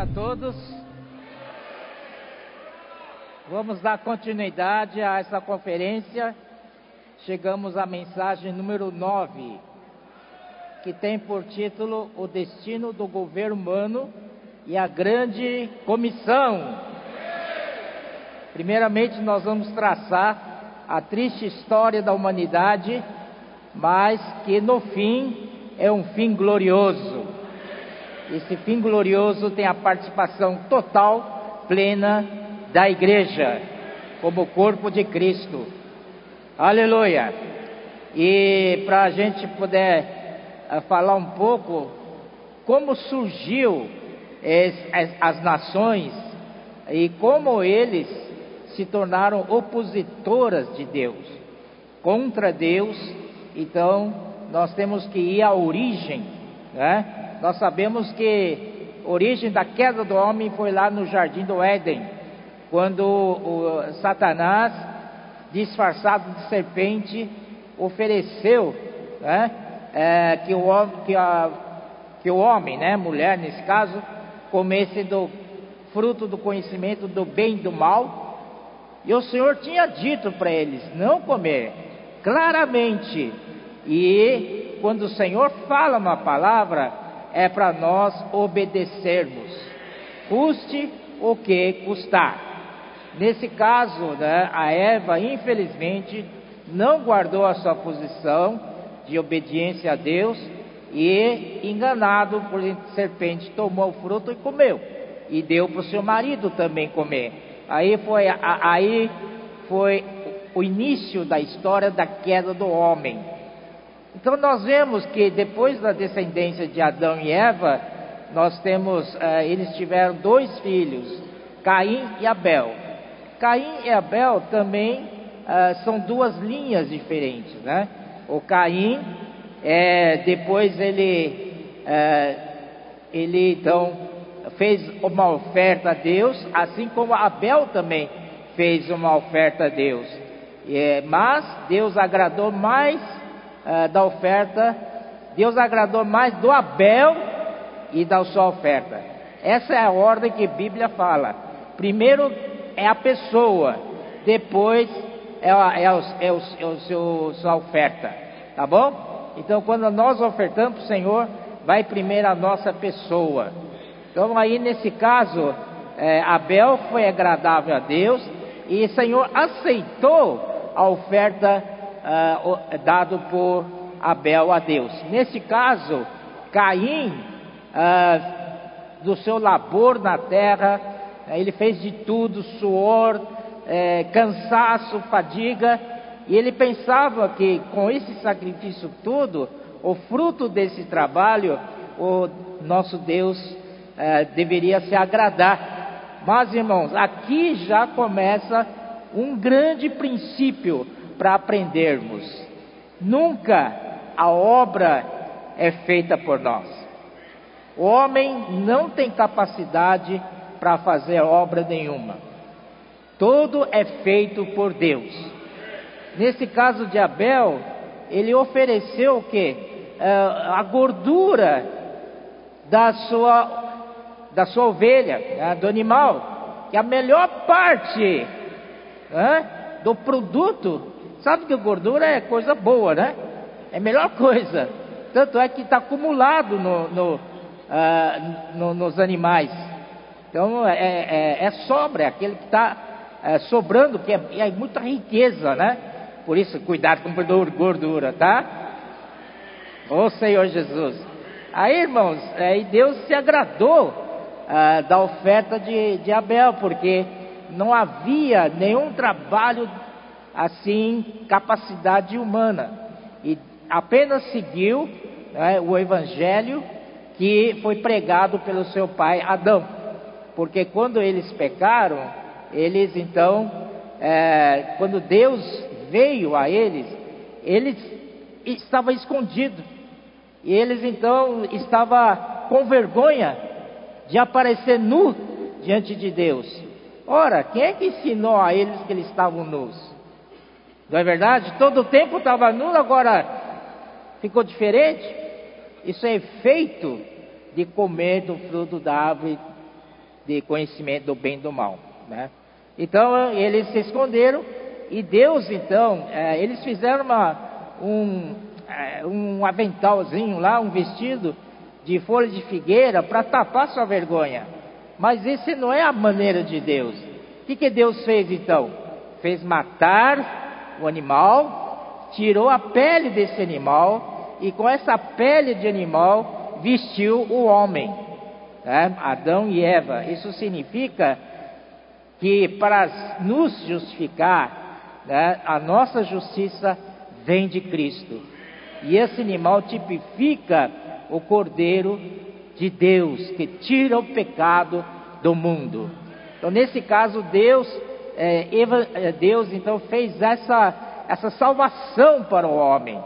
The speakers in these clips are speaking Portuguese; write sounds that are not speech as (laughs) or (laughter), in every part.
noite a todos. Vamos dar continuidade a essa conferência. Chegamos à mensagem número 9, que tem por título O Destino do Governo Humano e a Grande Comissão. Primeiramente, nós vamos traçar a triste história da humanidade, mas que no fim é um fim glorioso. Esse fim glorioso tem a participação total, plena da igreja, como corpo de Cristo. Aleluia! E para a gente poder uh, falar um pouco como surgiu as nações e como eles se tornaram opositoras de Deus, contra Deus, então nós temos que ir à origem, né? Nós sabemos que a origem da queda do homem foi lá no jardim do Éden, quando o Satanás, disfarçado de serpente, ofereceu né, é, que, o, que, a, que o homem, né, mulher nesse caso, comesse do fruto do conhecimento do bem e do mal. E o Senhor tinha dito para eles não comer, claramente. E quando o Senhor fala uma palavra, é para nós obedecermos, custe o que custar. Nesse caso, né, a Eva, infelizmente, não guardou a sua posição de obediência a Deus e, enganado por serpente, tomou o fruto e comeu. E deu para o seu marido também comer. Aí foi, aí foi o início da história da queda do homem. Então nós vemos que depois da descendência de Adão e Eva, nós temos, uh, eles tiveram dois filhos, Caim e Abel. Caim e Abel também uh, são duas linhas diferentes, né? O Caim, é, depois ele, é, ele então fez uma oferta a Deus, assim como Abel também fez uma oferta a Deus. Mas Deus agradou mais uh, da oferta, Deus agradou mais do Abel e da sua oferta. Essa é a ordem que a Bíblia fala. Primeiro é a pessoa, depois é, a, é, o, é, o, é o seu, sua oferta, tá bom? Então, quando nós ofertamos para o Senhor, vai primeiro a nossa pessoa. Então, aí nesse caso, é, Abel foi agradável a Deus e o Senhor aceitou a oferta uh, dado por Abel a Deus. Nesse caso, Caim, uh, do seu labor na terra, ele fez de tudo, suor, é, cansaço, fadiga, e ele pensava que com esse sacrifício todo, o fruto desse trabalho, o nosso Deus é, deveria se agradar. Mas, irmãos, aqui já começa um grande princípio para aprendermos. Nunca a obra é feita por nós. O homem não tem capacidade para fazer obra nenhuma. Tudo é feito por Deus. Nesse caso de Abel, ele ofereceu o que? Uh, a gordura da sua, da sua ovelha, né, do animal, que é a melhor parte do produto. Sabe que gordura é coisa boa, né? É a melhor coisa. Tanto é que está acumulado no, no, uh, no, nos animais. Então é, é, é sobra, é aquele que está é, sobrando, que é, é, muita riqueza, né? Por isso, cuidado com gordura, tá? Ô Senhor Jesus. Aí, irmãos, é, Deus se agradou ah, da oferta de, de Abel, porque não havia nenhum trabalho assim, capacidade humana. E apenas seguiu né, o evangelho que foi pregado pelo seu pai Adão. Porque quando eles pecaram, eles então, é, quando Deus veio a eles, eles estavam escondidos. E eles então estavam com vergonha de aparecer nu diante de Deus. Ora, quem é que ensinou a eles que eles estavam nus? Não é verdade? Todo o tempo estava nu, agora ficou diferente? Isso é efeito de comer do fruto da árvore de conhecimento do bem e do mal. Né? Então eles se esconderam e Deus então, é, eles fizeram uma, um, é, um aventalzinho lá, um vestido de folha de figueira para tapar sua vergonha. Mas esse não é a maneira de Deus. O que, que Deus fez então? Fez matar o animal, tirou a pele desse animal e com essa pele de animal vestiu o homem, né? Adão e Eva. Isso significa que para nos justificar, né, a nossa justiça vem de Cristo. E esse animal tipifica o Cordeiro de Deus que tira o pecado do mundo. Então, nesse caso, Deus, é, é, Deus então fez essa, essa salvação para o homem,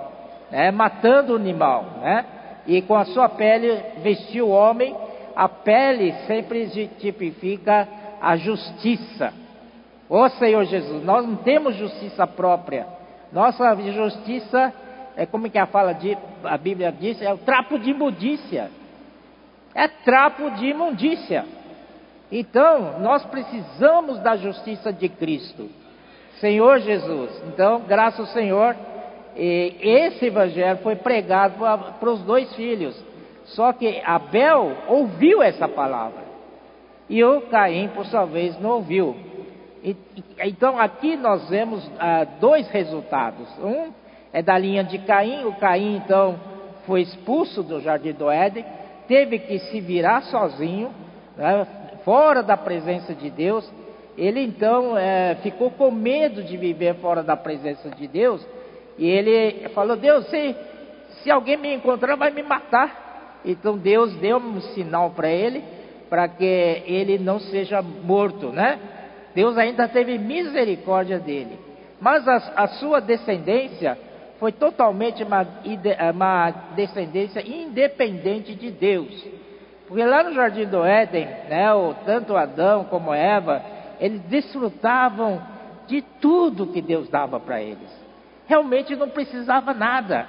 né, matando o animal, né, e com a sua pele vestiu o homem. A pele sempre tipifica a justiça. Ó Senhor Jesus, nós não temos justiça própria. Nossa justiça é como que a fala de, a Bíblia diz, é o trapo de imundícia. É trapo de imundícia. Então, nós precisamos da justiça de Cristo. Senhor Jesus. Então, graças ao Senhor, esse evangelho foi pregado para os dois filhos. Só que Abel ouviu essa palavra. E o Caim, por sua vez, não ouviu. então, aqui nós vemos ah, dois resultados. Um é da linha de Caim. O Caim, então, foi expulso do jardim do Éden, teve que se virar sozinho, né, fora da presença de Deus. Ele, então, é, ficou com medo de viver fora da presença de Deus. E ele falou: Deus, se, se alguém me encontrar, vai me matar. Então, Deus deu um sinal para ele, para que ele não seja morto, né? Deus ainda teve misericórdia dele. Mas a, a sua descendência foi totalmente uma, uma descendência independente de Deus. Porque lá no jardim do Éden, né, o, tanto Adão como Eva, eles desfrutavam de tudo que Deus dava para eles. Realmente não precisava nada.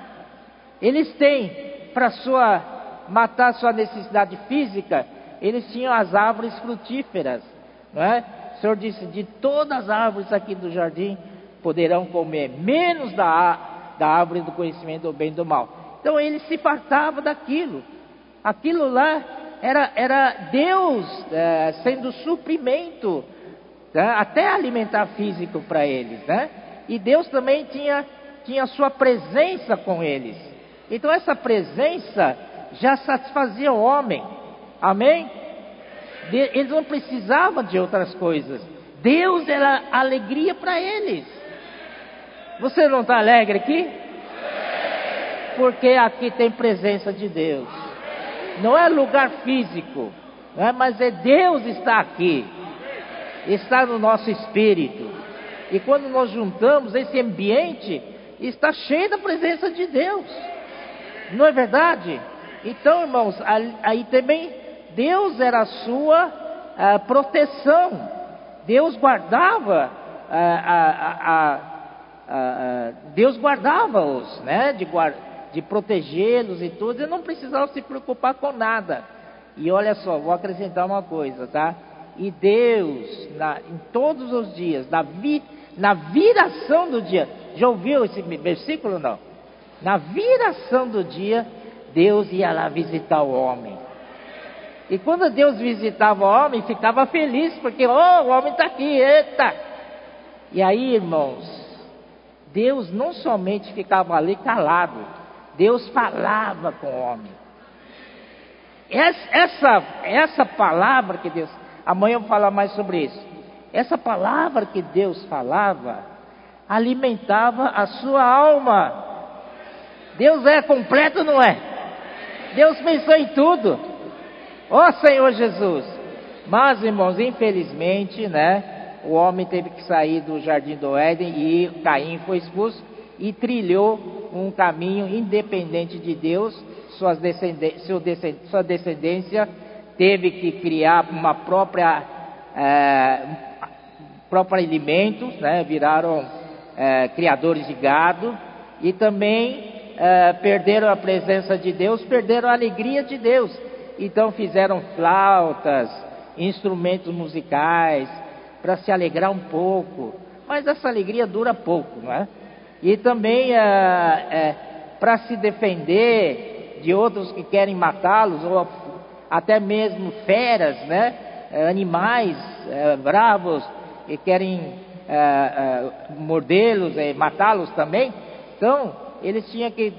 Eles têm para sua matar sua necessidade física, eles tinham as árvores frutíferas, não é? O Senhor disse: de todas as árvores aqui do jardim poderão comer, menos da da árvore do conhecimento do bem e do mal. Então ele se fartava daquilo. Aquilo lá era, era Deus é, sendo suprimento, né? até alimentar físico para eles. Né? E Deus também tinha, tinha sua presença com eles. Então essa presença já satisfazia o homem. Amém? Eles não precisavam de outras coisas. Deus era alegria para eles. Você não está alegre aqui? Porque aqui tem presença de Deus. Não é lugar físico, é? mas é Deus está aqui. Está no nosso espírito. E quando nós juntamos esse ambiente, está cheio da presença de Deus. Não é verdade? Então, irmãos, aí também Deus era a sua a proteção. Deus guardava a, a, a ah, ah, Deus guardava-os, né? De, de protegê-los e tudo, e não precisavam se preocupar com nada. E olha só, vou acrescentar uma coisa, tá? E Deus, na, em todos os dias, na, vi, na viração do dia, já ouviu esse versículo não? Na viração do dia, Deus ia lá visitar o homem. E quando Deus visitava o homem, ficava feliz, porque, oh, o homem está aqui, eita! E aí, irmãos, Deus não somente ficava ali calado, Deus falava com o homem. Essa, essa palavra que Deus, amanhã eu vou falar mais sobre isso. Essa palavra que Deus falava alimentava a sua alma. Deus é completo, não é? Deus pensou em tudo. Ó oh, Senhor Jesus. Mas, irmãos, infelizmente, né? o homem teve que sair do jardim do Éden e Caim foi expulso e trilhou um caminho independente de Deus. Suas descendência, sua descendência teve que criar uma própria é, próprio alimentos, né? viraram é, criadores de gado e também é, perderam a presença de Deus, perderam a alegria de Deus. Então fizeram flautas, instrumentos musicais, para se alegrar um pouco. Mas essa alegria dura pouco, não é? E também é, é, para se defender de outros que querem matá-los, ou até mesmo feras, né? É, animais é, bravos que querem é, mordê-los, matá-los também. Então, eles tinham que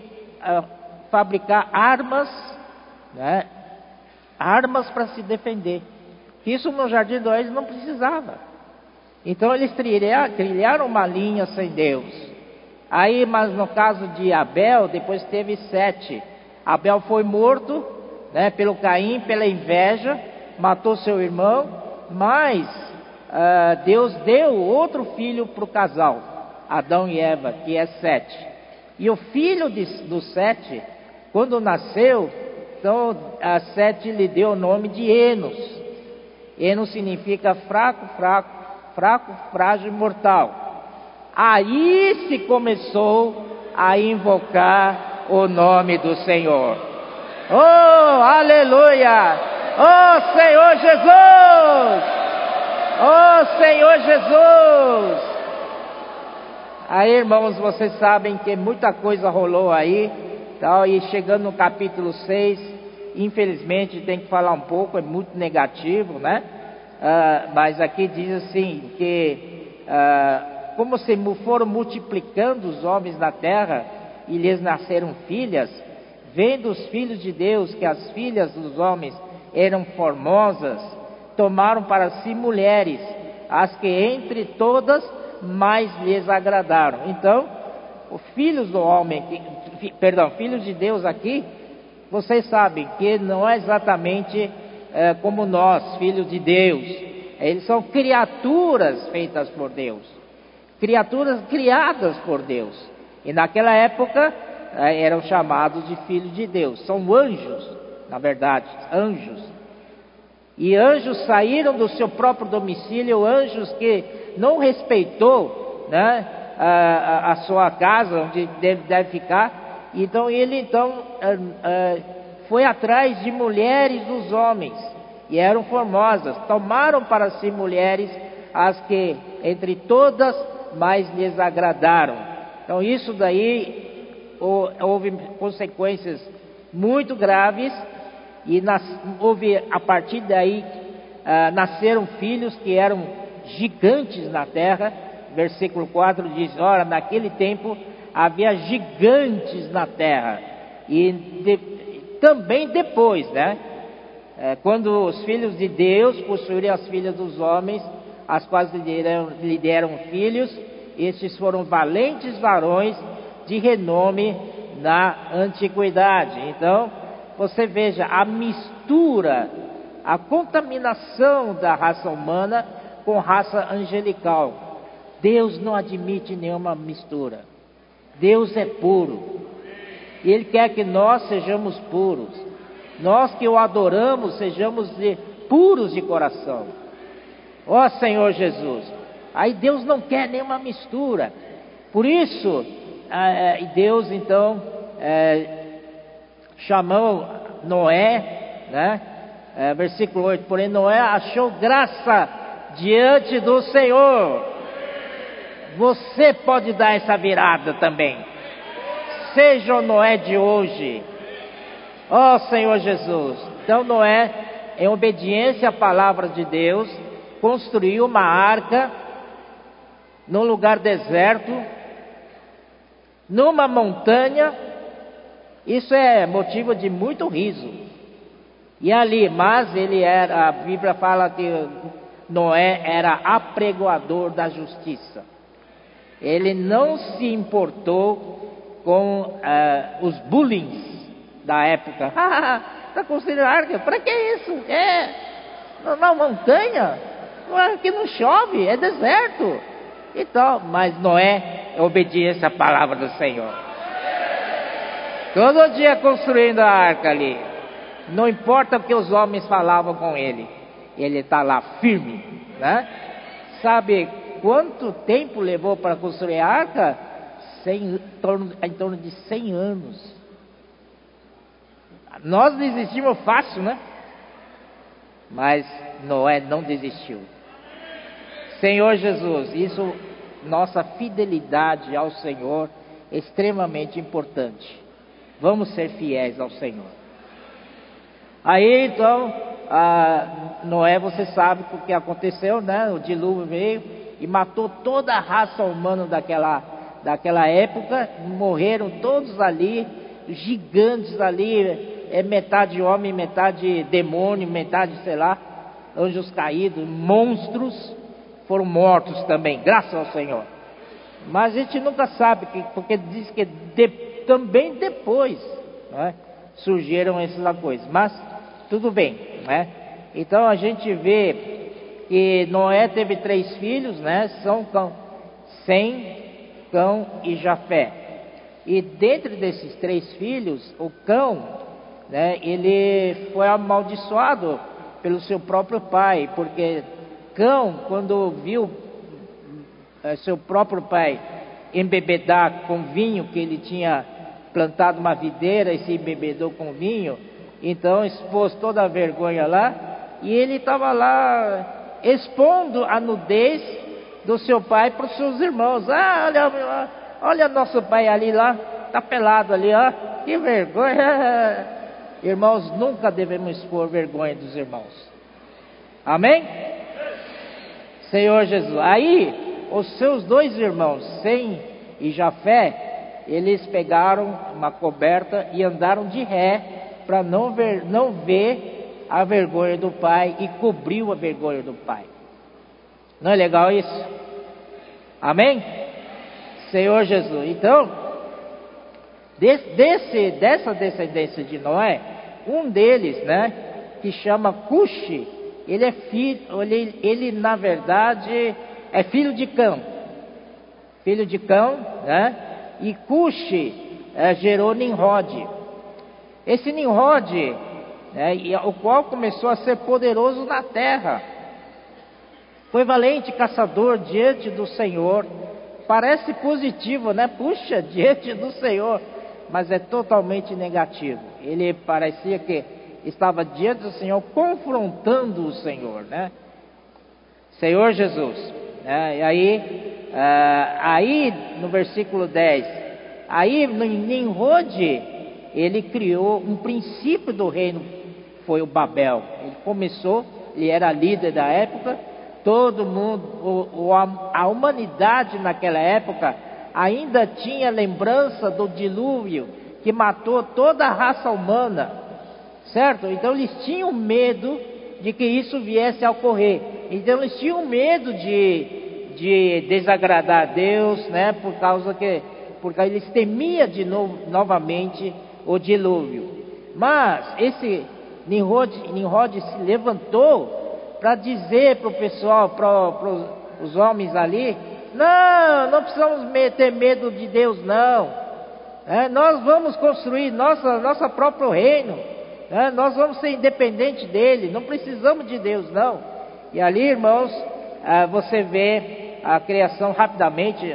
fabricar armas, né? armas para se defender. Isso no Jardim do Oeste não precisava. Então eles trilharam uma linha sem Deus. Aí, mas no caso de Abel, depois teve sete. Abel foi morto, né, pelo Caim, pela inveja, matou seu irmão, mas uh, Deus deu outro filho para o casal, Adão e Eva, que é Sete. E o filho de, do Sete, quando nasceu, então a Sete lhe deu o nome de Enos. Enos significa fraco, fraco, fraco, frágil e mortal. Aí se começou a invocar o nome do Senhor. Oh, aleluia! Oh, Senhor Jesus! Oh, Senhor Jesus! Aí, irmãos, vocês sabem que muita coisa rolou aí, tal, e chegando no capítulo 6, infelizmente tem que falar um pouco, é muito negativo, né? Uh, mas aqui diz assim que uh, como se foram multiplicando os homens na terra e lhes nasceram filhas, vendo os filhos de Deus que as filhas dos homens eram formosas, tomaram para si mulheres, as que entre todas mais lhes agradaram. Então, os filhos do homem, perdão, filhos de Deus aqui, vocês sabem que não é exatamente é, como nós, filhos de Deus. Eles são criaturas feitas por Deus, criaturas criadas por Deus. E naquela época é, eram chamados de filhos de Deus. São anjos, na verdade, anjos. E anjos saíram do seu próprio domicílio, anjos que não respeitou né, a, a, sua casa, onde deve, deve ficar. Então ele então foi atrás de mulheres dos homens, e eram formosas, tomaram para si mulheres as que entre todas mais lhes agradaram. Então isso daí houve consequências muito graves e nas, houve a partir daí uh, nasceram filhos que eram gigantes na terra. Versículo 4 diz: Ora, naquele tempo havia gigantes na terra. E de, também depois, né? É, quando os filhos de Deus possuíram as filhas dos homens, as quais lhe deram, lhe deram filhos, estes foram valentes varões de renome na antiguidade. Então, você veja a mistura, a contaminação da raça humana com raça angelical. Deus não admite nenhuma mistura. Deus é puro. Ele quer que nós sejamos puros. Nós que o adoramos, sejamos de, puros de coração. Ó oh, Senhor Jesus. Aí Deus não quer nenhuma mistura. Por isso, é, Deus então é, chamou Noé, né? É, versículo 8: Porém, Noé achou graça diante do Senhor. Você pode dar essa virada também. Seja o Noé de hoje. Ó oh, Senhor Jesus. Então Noé, em obediência à palavra de Deus, construiu uma arca num lugar deserto, numa montanha. Isso é motivo de muito riso. E ali, mas ele era, a Bíblia fala que Noé era apregoador da justiça. Ele não se importou com uh, os bullying da época. (laughs) Está construindo arca? Para que isso? É na montanha, aqui não chove, é deserto. Então, mas Noé obediência à palavra do Senhor. Todo dia construindo a arca ali. Não importa o que os homens falavam com ele ele está lá firme, né? Sabe quanto tempo levou para construir a arca? em, torno, em torno de 100 anos. Nós desistimos fácil, né? Mas Noé não desistiu. Senhor Jesus, isso, nossa fidelidade ao Senhor extremamente importante. Vamos ser fiéis ao Senhor. Aí então, Noé, você sabe o que aconteceu, né? O dilúvio veio e matou toda a raça humana daquela, daquela época, morreram todos ali, gigantes ali, é metade homem, metade demônio, metade, sei lá, anjos caídos, monstros foram mortos também, graças ao Senhor. Mas a gente nunca sabe, porque diz que de, também depois né, surgiram essas coisas. Mas tudo bem, né? Então a gente vê que Noé teve três filhos, né? São Cão, Sem, Cão e Jafé. E dentro desses três filhos, o Cão, né? Ele foi amaldiçoado pelo seu próprio pai, porque Cão, quando viu é, seu próprio pai embebedar com vinho que ele tinha plantado uma videira e se embebedou com vinho, então expôs toda a vergonha lá e ele estava lá expondo a nudez do seu pai para os seus irmãos. Ah, olha, olha nosso pai ali lá, está pelado ali, ó, que vergonha. (laughs) Irmãos, nunca devemos expor vergonha dos irmãos. Amém? Senhor Jesus. Aí, os seus dois irmãos, Sem e Jafé, eles pegaram uma coberta e andaram de ré para não ver, não ver a vergonha do pai e cobriu a vergonha do pai. Não é legal isso? Amém? Senhor Jesus. Então, desse, dessa descendência de Noé, um deles, né, que chama Cuxi, ele é filho, ele, ele na verdade é filho de Cão. Filho de Cão, né? E Cuxi é, gerou Nimrod. Esse Nimrod, né, o qual começou a ser poderoso na terra, foi valente caçador diante do Senhor. Parece positivo, né? Puxa, diante do Senhor, mas é totalmente negativo. Ele parecia que estava diante do Senhor, confrontando o Senhor, né? Senhor Jesus. Né? E aí, uh, aí no versículo 10, aí Nimrod ele criou um princípio do reino, foi o Babel. Ele começou, ele era líder da época, todo mundo, o, a humanidade naquela época ainda tinha lembrança do dilúvio que matou toda a raça humana, certo? Então eles tinham medo de que isso viesse a ocorrer. Então eles tinham medo de, de desagradar a Deus, né? Por causa que porque eles temiam de novo, novamente o dilúvio. Mas esse Nimrod, Nimrod se levantou para dizer para o pessoal, para os homens ali: não, não precisamos ter medo de Deus, não. É, nós vamos construir nossa, nosso próprio reino. É, nós vamos ser independentes dele. Não precisamos de Deus, não. E ali, irmãos, é, você vê a criação rapidamente.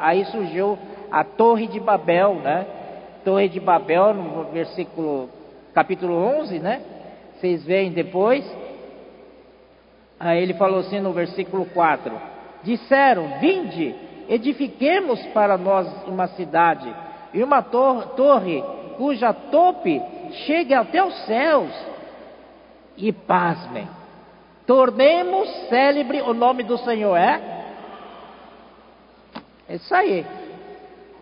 aí surgiu a Torre de Babel, né? Torre de Babel, no versículo, capítulo 11, né? Vocês veem depois. Aí ele falou assim no versículo 4: Disseram: Vinde, edifiquemos para nós uma cidade e uma tor torre cuja tope chegue até os céus. E pasmem, tornemos célebre o nome do Senhor, é? É isso aí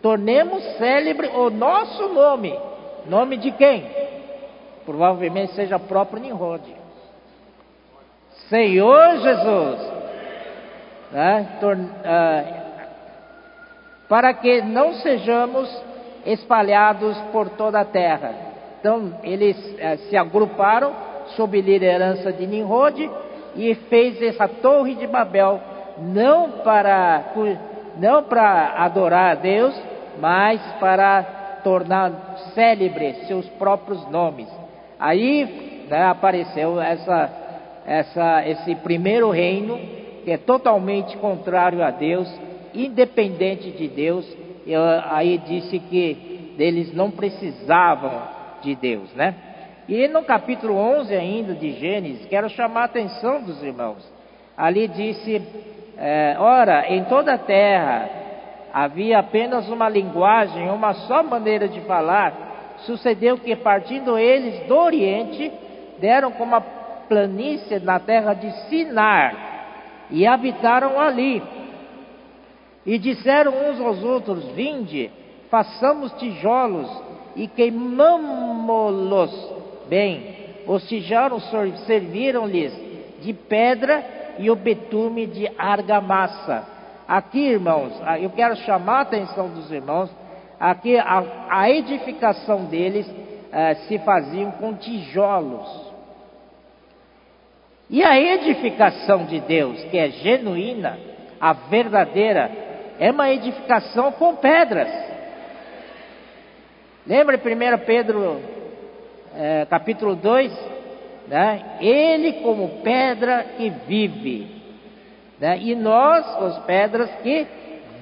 tornemos célebre o nosso nome. Nome de quem? Provavelmente seja próprio Nimrod. Senhor Jesus. Né? Uh, para que não sejamos espalhados por toda a terra. Então, eles uh, se agruparam sob liderança de Nimrod e fez essa torre de Babel, não para, não para adorar a Deus, mas para tornar célebres seus próprios nomes. Aí né, apareceu essa, essa, esse primeiro reino que é totalmente contrário a Deus, independente de Deus. E aí disse que eles não precisavam de Deus, né? E no capítulo 11 ainda de Gênesis, quero chamar a atenção dos irmãos. Ali disse: é, Ora, em toda a terra havia apenas uma linguagem, uma só maneira de falar. Sucedeu que, partindo eles do Oriente, deram como a planície na terra de Sinar e habitaram ali. E disseram uns aos outros: Vinde, façamos tijolos e queimamo-los bem. Tijolos serviram-lhes de pedra e o betume de argamassa. Aqui, irmãos, ah, eu quero chamar a atenção dos irmãos. Aqui a, a edificação deles eh, se faziam com tijolos. E a edificação de Deus, que é genuína, a verdadeira, é uma edificação com pedras. Lembra 1 Pedro é, capítulo 2? Né? Ele como pedra que vive, né? e nós, as pedras que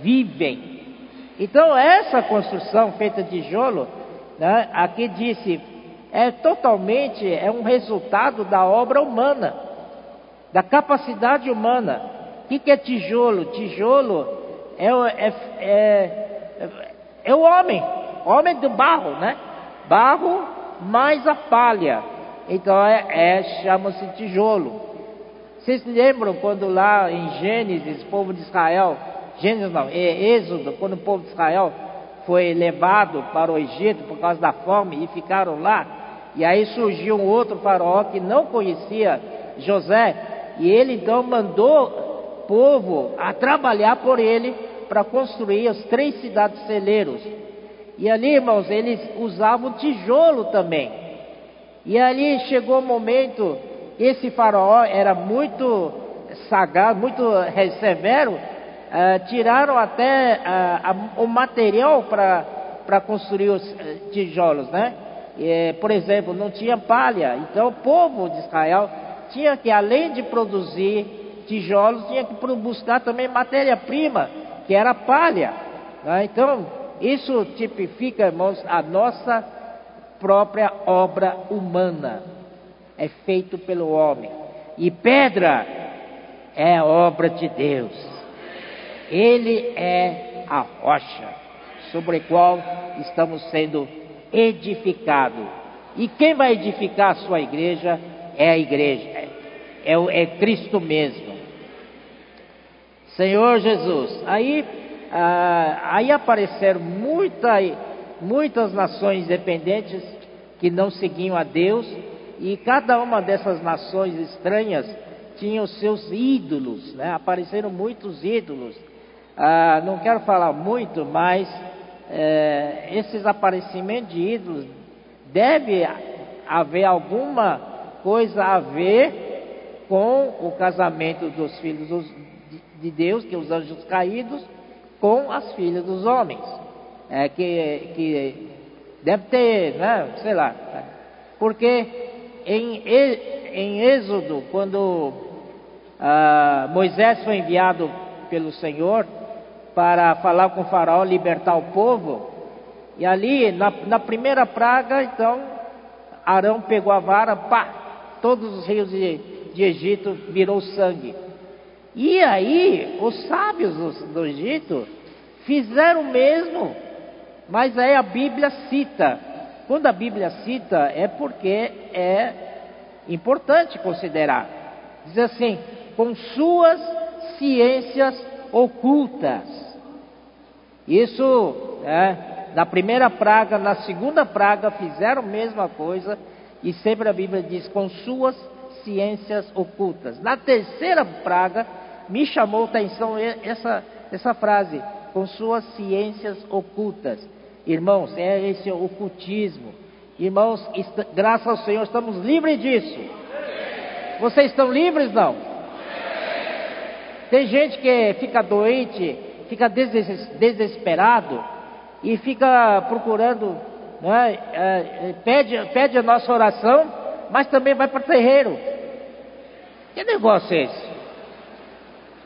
vivem. Então, essa construção feita de tijolo, né? aqui disse, é totalmente é um resultado da obra humana, da capacidade humana. O que, que é tijolo? Tijolo é, é, é, é o homem, homem do barro, né? Barro mais a palha. Então é, é chama-se tijolo. Vocês lembram quando lá em Gênesis, o povo de Israel, Gênesis não, é Êxodo, quando o povo de Israel foi levado para o Egito por causa da fome e ficaram lá, e aí surgiu um outro faraó que não conhecia José, e ele então mandou o povo a trabalhar por ele para construir as três cidades celeiros. E ali, irmãos, eles usavam tijolo também. E ali chegou o momento, esse faraó era muito sagaz, muito severo, uh, tiraram até uh, o material para construir os uh, tijolos, né? E, por exemplo, não tinha palha, então o povo de Israel tinha que, além de produzir tijolos, tinha que buscar também matéria-prima que era palha. Né? Então, isso tipifica, irmãos, a nossa própria obra humana. É feito pelo homem. E pedra é obra de Deus. Ele é a rocha sobre a qual estamos sendo edificados. E quem vai edificar a sua igreja é a igreja, é, é Cristo mesmo. Senhor Jesus. Aí, ah, aí apareceram muita, muitas nações independentes que não seguiam a Deus, e cada uma dessas nações estranhas tinha os seus ídolos, né? apareceram muitos ídolos. Ah, não quero falar muito, mas é, esses aparecimentos de ídolos deve haver alguma coisa a ver com o casamento dos filhos de Deus, que é os anjos caídos, com as filhas dos homens. É, que, que deve ter, né, sei lá. Porque em, em Êxodo, quando ah, Moisés foi enviado pelo Senhor para falar com o faraó, libertar o povo, e ali, na, na primeira praga, então, Arão pegou a vara, pá, todos os rios de, de Egito virou sangue. E aí, os sábios do Egito fizeram o mesmo, mas aí a Bíblia cita. Quando a Bíblia cita, é porque é importante considerar. Diz assim: com suas ciências ocultas. Isso, é, na primeira praga, na segunda praga, fizeram a mesma coisa, e sempre a Bíblia diz: com suas ciências ocultas. Na terceira praga, me chamou a atenção essa, essa frase, com suas ciências ocultas. Irmãos, é esse ocultismo. Irmãos, graças ao Senhor, estamos livres disso. Vocês estão livres, não? Tem gente que fica doente, fica desesperado e fica procurando, né, pede, pede a nossa oração, mas também vai para o terreiro. Que negócio é esse?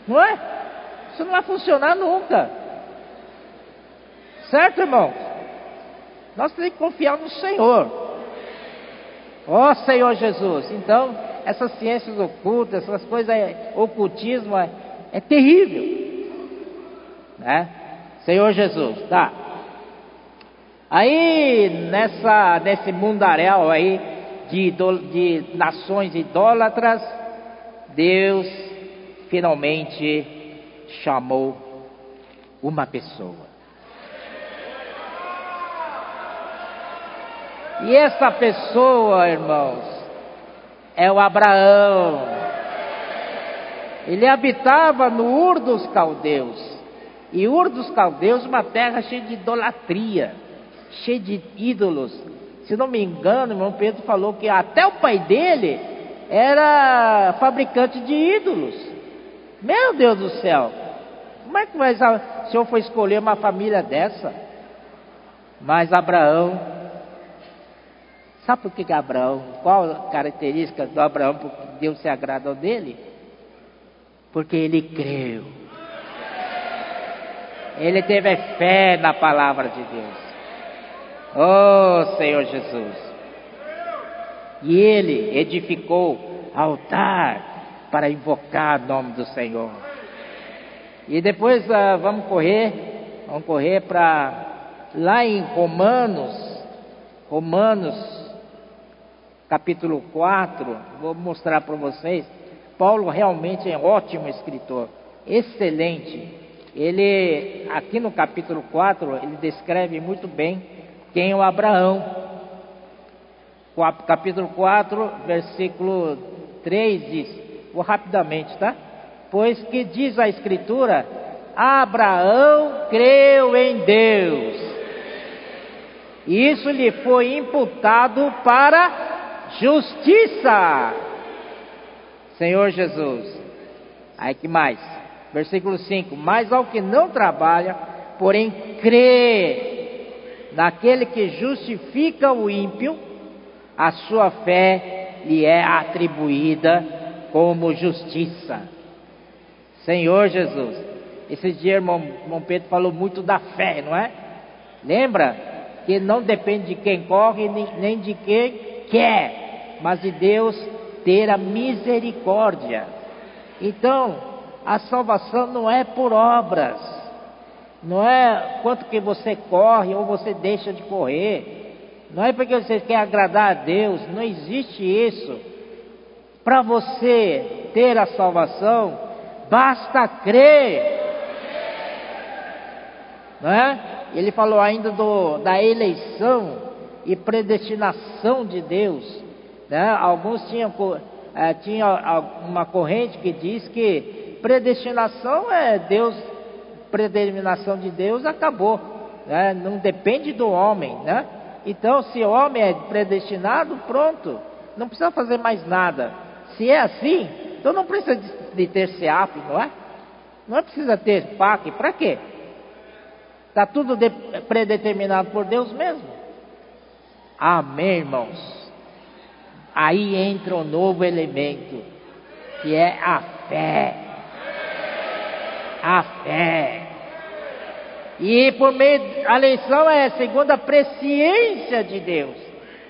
Não é? Isso não vai funcionar nunca. Certo, irmão? Nós temos que confiar no Senhor. Ó oh, Senhor Jesus. Então, essas ciências ocultas, essas coisas, é, ocultismo é, é terrível. Né? Senhor Jesus, tá. Aí, nessa, nesse mundaréu aí de, de nações idólatras, Deus finalmente chamou uma pessoa. E essa pessoa, irmãos, é o Abraão. Ele habitava no Ur dos Caldeus. E Ur dos Caldeus, uma terra cheia de idolatria, cheia de ídolos. Se não me engano, irmão Pedro falou que até o pai dele era fabricante de ídolos. Meu Deus do céu! Como é que vai, o senhor foi escolher uma família dessa? Mas Abraão, sabe por que, Abraão, qual a característica do Abraão, porque Deus se agradou dele? Porque ele creu. Ele teve fé na palavra de Deus. Oh Senhor Jesus. E ele edificou altar para invocar o nome do Senhor. E depois uh, vamos correr, vamos correr para lá em Romanos, Romanos capítulo 4, vou mostrar para vocês. Paulo realmente é um ótimo escritor, excelente. Ele, aqui no capítulo 4, ele descreve muito bem quem é o Abraão. Capítulo 4, versículo 3 diz, rapidamente, tá? Pois que diz a Escritura, Abraão creu em Deus, e isso lhe foi imputado para justiça. Senhor Jesus. Aí que mais? Versículo 5: Mas ao que não trabalha, porém crê naquele que justifica o ímpio, a sua fé lhe é atribuída como justiça. Senhor Jesus. Esse dia, irmão, irmão Pedro falou muito da fé, não é? Lembra que não depende de quem corre, nem de quem quer, mas de Deus ter a misericórdia. Então, a salvação não é por obras, não é quanto que você corre ou você deixa de correr, não é porque você quer agradar a Deus, não existe isso. Para você ter a salvação, basta crer. Não é? Ele falou ainda do, da eleição e predestinação de Deus. Né? Alguns tinham, é, tinham uma corrente que diz que predestinação é Deus, predeterminação de Deus acabou. Né? Não depende do homem. Né? Então, se o homem é predestinado, pronto. Não precisa fazer mais nada. Se é assim, então não precisa de, de ter SEAP, não é? Não é precisa ter PAC, para quê? Está tudo de, predeterminado por Deus mesmo. Amém, irmãos? Aí entra um novo elemento, que é a fé. A fé. E por meio, a eleição é segundo a presciência de Deus.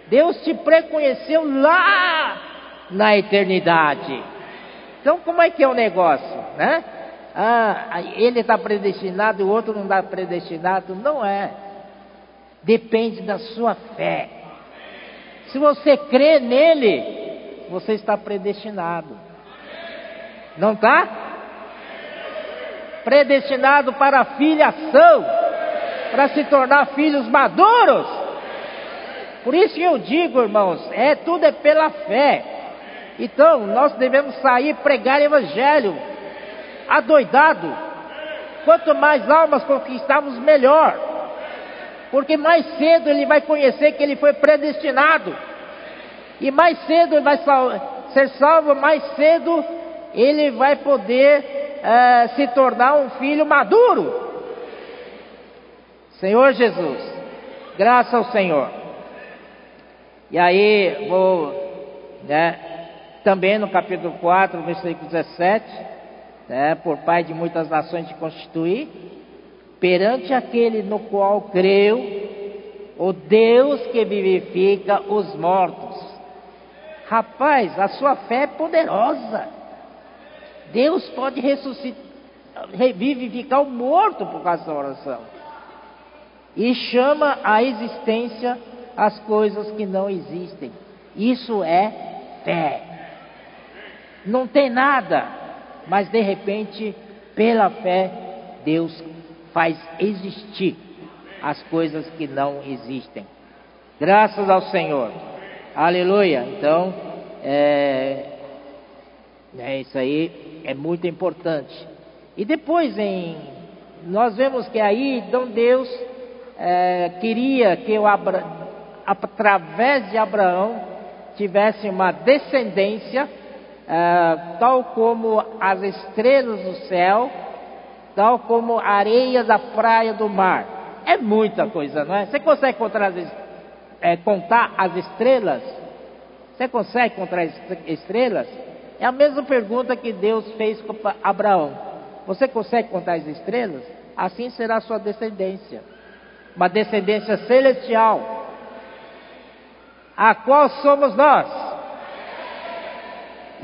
Deus te preconheceu lá na eternidade. Então, como é que é o negócio, né? Ah, ele está predestinado e o outro não está predestinado. Não é. Depende da sua fé. Se você crê nele, você está predestinado. Não está? Predestinado para a filiação, para se tornar filhos maduros. Por isso que eu digo, irmãos, é tudo é pela fé. Então, nós devemos sair pregar evangelho. Adoidado. Quanto mais almas conquistarmos, melhor. Porque mais cedo ele vai conhecer que ele foi predestinado. E mais cedo ele vai ser salvo, mais cedo ele vai poder é, se tornar um filho maduro. Senhor Jesus, graças ao Senhor. E aí, vou, né, também no capítulo 4, versículo 17, né, por Pai de muitas nações te constituir, perante aquele no qual creu, o Deus que vivifica os mortos Rapaz, a sua fé é poderosa. Deus pode ressuscitar, revivificar o morto por causa da oração. E chama à existência as coisas que não existem. Isso é fé. Não tem nada, mas de repente, pela fé, Deus faz existir as coisas que não existem. Graças ao Senhor. Aleluia. Então, é, é isso aí é muito importante. E depois em nós vemos que aí então Deus é, queria que o Abra, através de Abraão tivesse uma descendência é, tal como as estrelas do céu, tal como a areia da praia do mar. É muita coisa, não é? Você consegue contar as, é, contar as estrelas? Você consegue contar as estrelas? É a mesma pergunta que Deus fez para Abraão. Você consegue contar as estrelas? Assim será a sua descendência. Uma descendência celestial. A qual somos nós?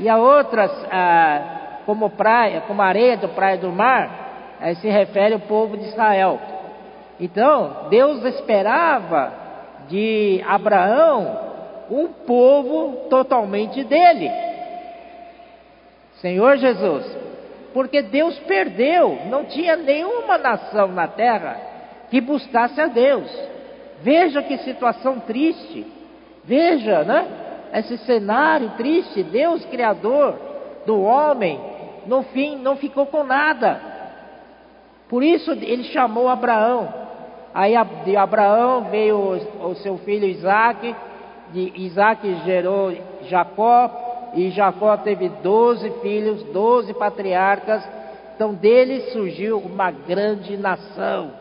E a outras, ah, como praia, como areia do praia do mar, aí se refere ao povo de Israel. Então, Deus esperava de Abraão um povo totalmente dele. Senhor Jesus, porque Deus perdeu, não tinha nenhuma nação na terra que buscasse a Deus. Veja que situação triste, veja, né? Esse cenário triste, Deus Criador do homem, no fim não ficou com nada. Por isso ele chamou Abraão. Aí de Abraão veio o, seu filho Isaac, de Isaac gerou Jacó, e Jacó teve doze filhos, doze patriarcas, então dele surgiu uma grande nação,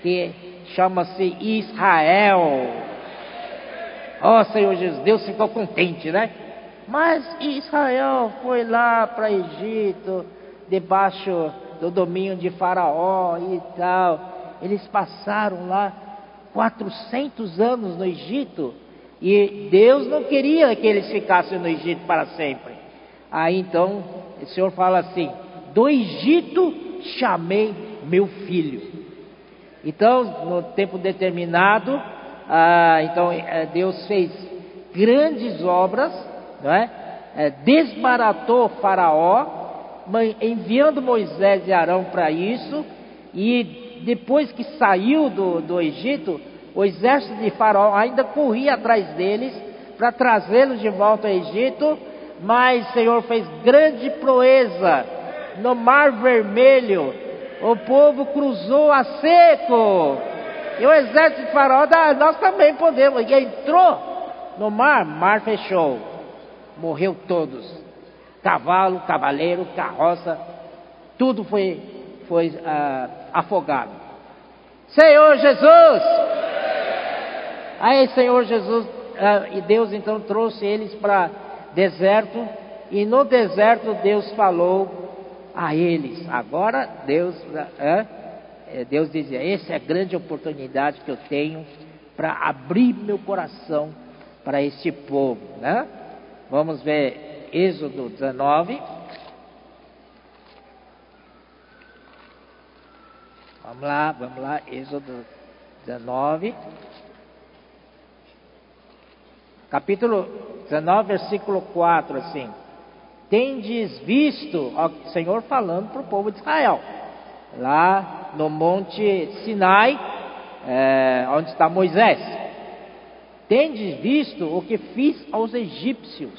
que chama-se Israel. Ó oh, Senhor Jesus, Deus ficou contente, né? Mas Israel foi lá para Egito, debaixo do domínio de Faraó e tal. Eles passaram lá 400 anos no Egito e Deus não queria que eles ficassem no Egito para sempre. Aí então o Senhor fala assim: do Egito chamei meu filho. Então, no tempo determinado, ah, então eh, Deus fez grandes obras, não é? é desbaratou Faraó, enviando Moisés e Arão para isso, e depois que saiu do, do Egito, o exército de Faraó ainda corria atrás deles para trazê-los de volta ao Egito, mas o Senhor fez grande proeza no Mar Vermelho. O povo cruzou a seco. E o exército de Faraó, ah, nós também podemos. E entrou no mar, mar fechou. Morreu todos. Cavalo, cavaleiro, carroça, tudo foi, foi ah, afogado. Senhor Jesus, Aí, Senhor Jesus, uh, e Deus então trouxe eles para deserto, e no deserto Deus falou a eles. Agora Deus, uh, Deus dizia: essa é a grande oportunidade que eu tenho para abrir meu coração para este povo, né? Vamos ver Êxodo 19. Vamos lá, vamos lá, Êxodo 19 capítulo 19, versículo 4, assim. Tendes visto, o Senhor falando para o povo de Israel, lá no monte Sinai, é, onde está Moisés. Tendes visto o que fiz aos egípcios,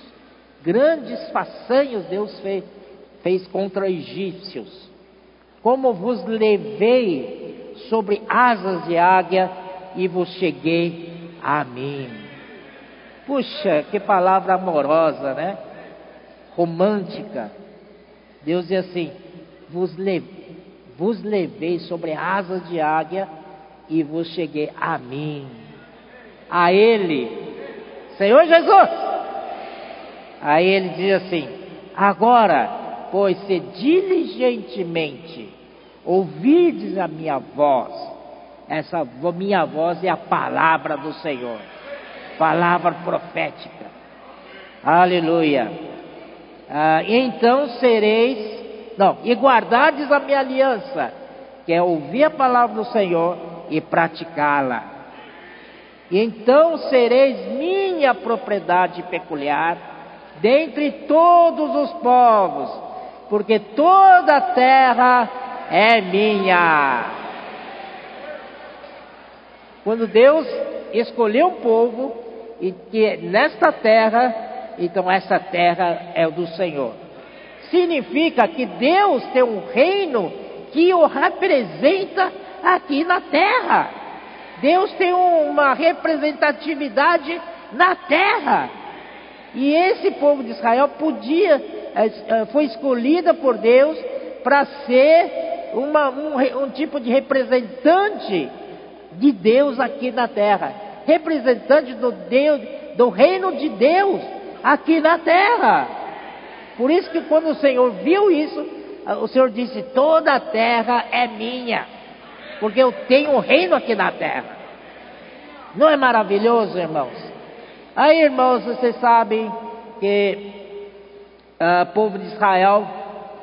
grandes façanhos Deus fez, fez contra os egípcios, como vos levei sobre asas de águia e vos cheguei a mim. Puxa, que palavra amorosa, né? Romântica. Deus diz assim: vos, vos levei sobre asas de águia e vos cheguei a mim, a Ele, Senhor Jesus. Aí ele diz assim: agora, pois se diligentemente ouvirdes a minha voz, essa minha voz é a palavra do Senhor palavra profética. Aleluia. Ah, então sereis, não, e guardardes a minha aliança, que é ouvir a palavra do Senhor e praticá-la. Então sereis minha propriedade peculiar dentre todos os povos, porque toda a terra é minha. Quando Deus escolheu um povo e que nesta terra, então essa terra é do Senhor. Significa que Deus tem um reino que o representa aqui na terra. Deus tem uma representatividade na terra. E esse povo de Israel podia, eh, eh, foi escolhida por Deus para ser uma, um, um tipo de representante de Deus aqui na terra, representante do Deus, do reino de Deus aqui na terra. Por isso que quando o Senhor viu isso, o Senhor disse: toda a terra é minha, porque eu tenho um reino aqui na terra. Não é maravilhoso, irmãos? Aí, irmãos, vocês sabem que o uh, povo de Israel,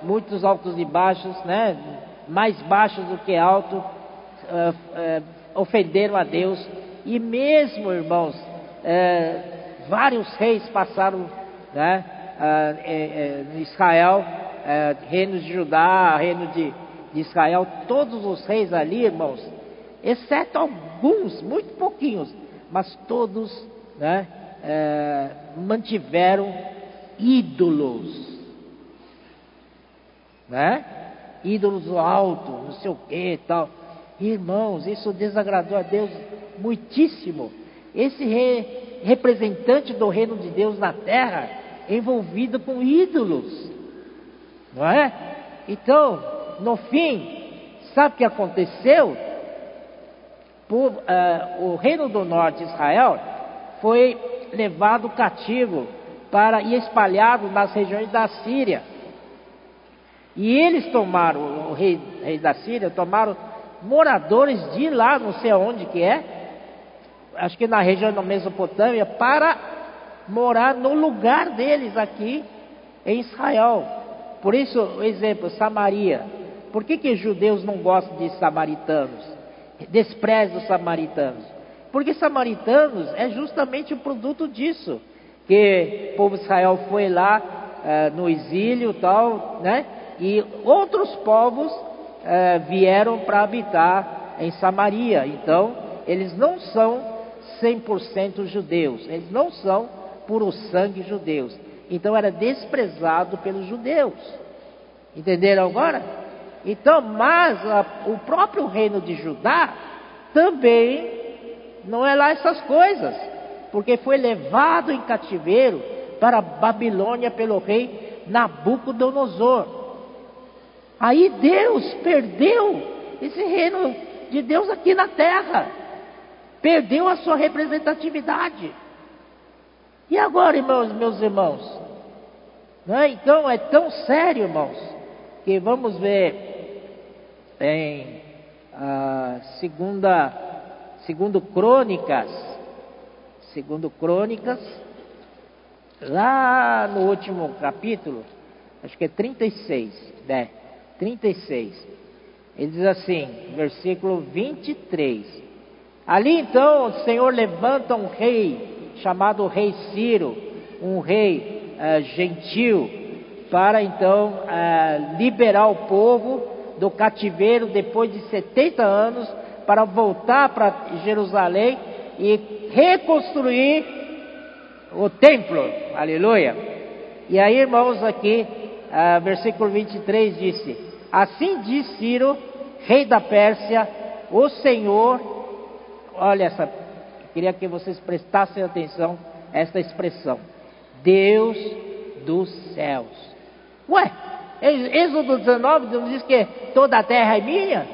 muitos altos e baixos, né? Mais baixos do que altos, uh, uh, ofenderam a Deus. E mesmo, irmãos, uh, vários reis passaram, né? Em Israel, reino de Judá, reino de, de Israel, todos os reis ali, irmãos, exceto alguns, muito pouquinhos, mas todos né, é, mantiveram ídolos, né? Ídolos do alto, não sei o que e tal. Irmãos, isso desagradou a Deus muitíssimo. Esse re, representante do reino de Deus na terra, envolvido com ídolos, não é? Então, no fim, sabe o que aconteceu? Por, uh, o reino do norte, Israel, foi levado cativo para e espalhado nas regiões da Síria. E eles tomaram, o rei, rei da Síria, tomaram moradores de lá, não sei aonde que é, acho que na região da Mesopotâmia, para morar no lugar deles aqui em Israel. Por isso, exemplo, Samaria. Por que, que judeus não gostam de samaritanos? Desprezam os samaritanos. Porque samaritanos é justamente o produto disso. Que o povo de Israel foi lá uh, no exílio tal, né? E outros povos uh, vieram para habitar em Samaria. Então, eles não são 100% judeus. Eles não são puro sangue judeus. Então, era desprezado pelos judeus. Entenderam agora? Então, mas a, o próprio reino de Judá também não é lá essas coisas, porque foi levado em cativeiro para Babilônia pelo rei Nabucodonosor. Aí Deus perdeu esse reino de Deus aqui na terra, perdeu a sua representatividade. E agora, irmãos, meus irmãos? É? Então é tão sério, irmãos, que vamos ver em a segunda segundo Crônicas, segundo Crônicas, lá no último capítulo, acho que é 36, né? 36. Ele diz assim, versículo 23. Ali então o Senhor levanta um rei, chamado Rei Ciro, um rei uh, gentil, para então uh, liberar o povo do cativeiro depois de 70 anos para voltar para Jerusalém e reconstruir o templo. Aleluia. E aí, irmãos, aqui, uh, versículo 23 disse: Assim diz Ciro, rei da Pérsia, o Senhor, olha essa, queria que vocês prestassem atenção a esta expressão: Deus dos céus. Ué, Êxodo 19 não diz que toda a terra é minha?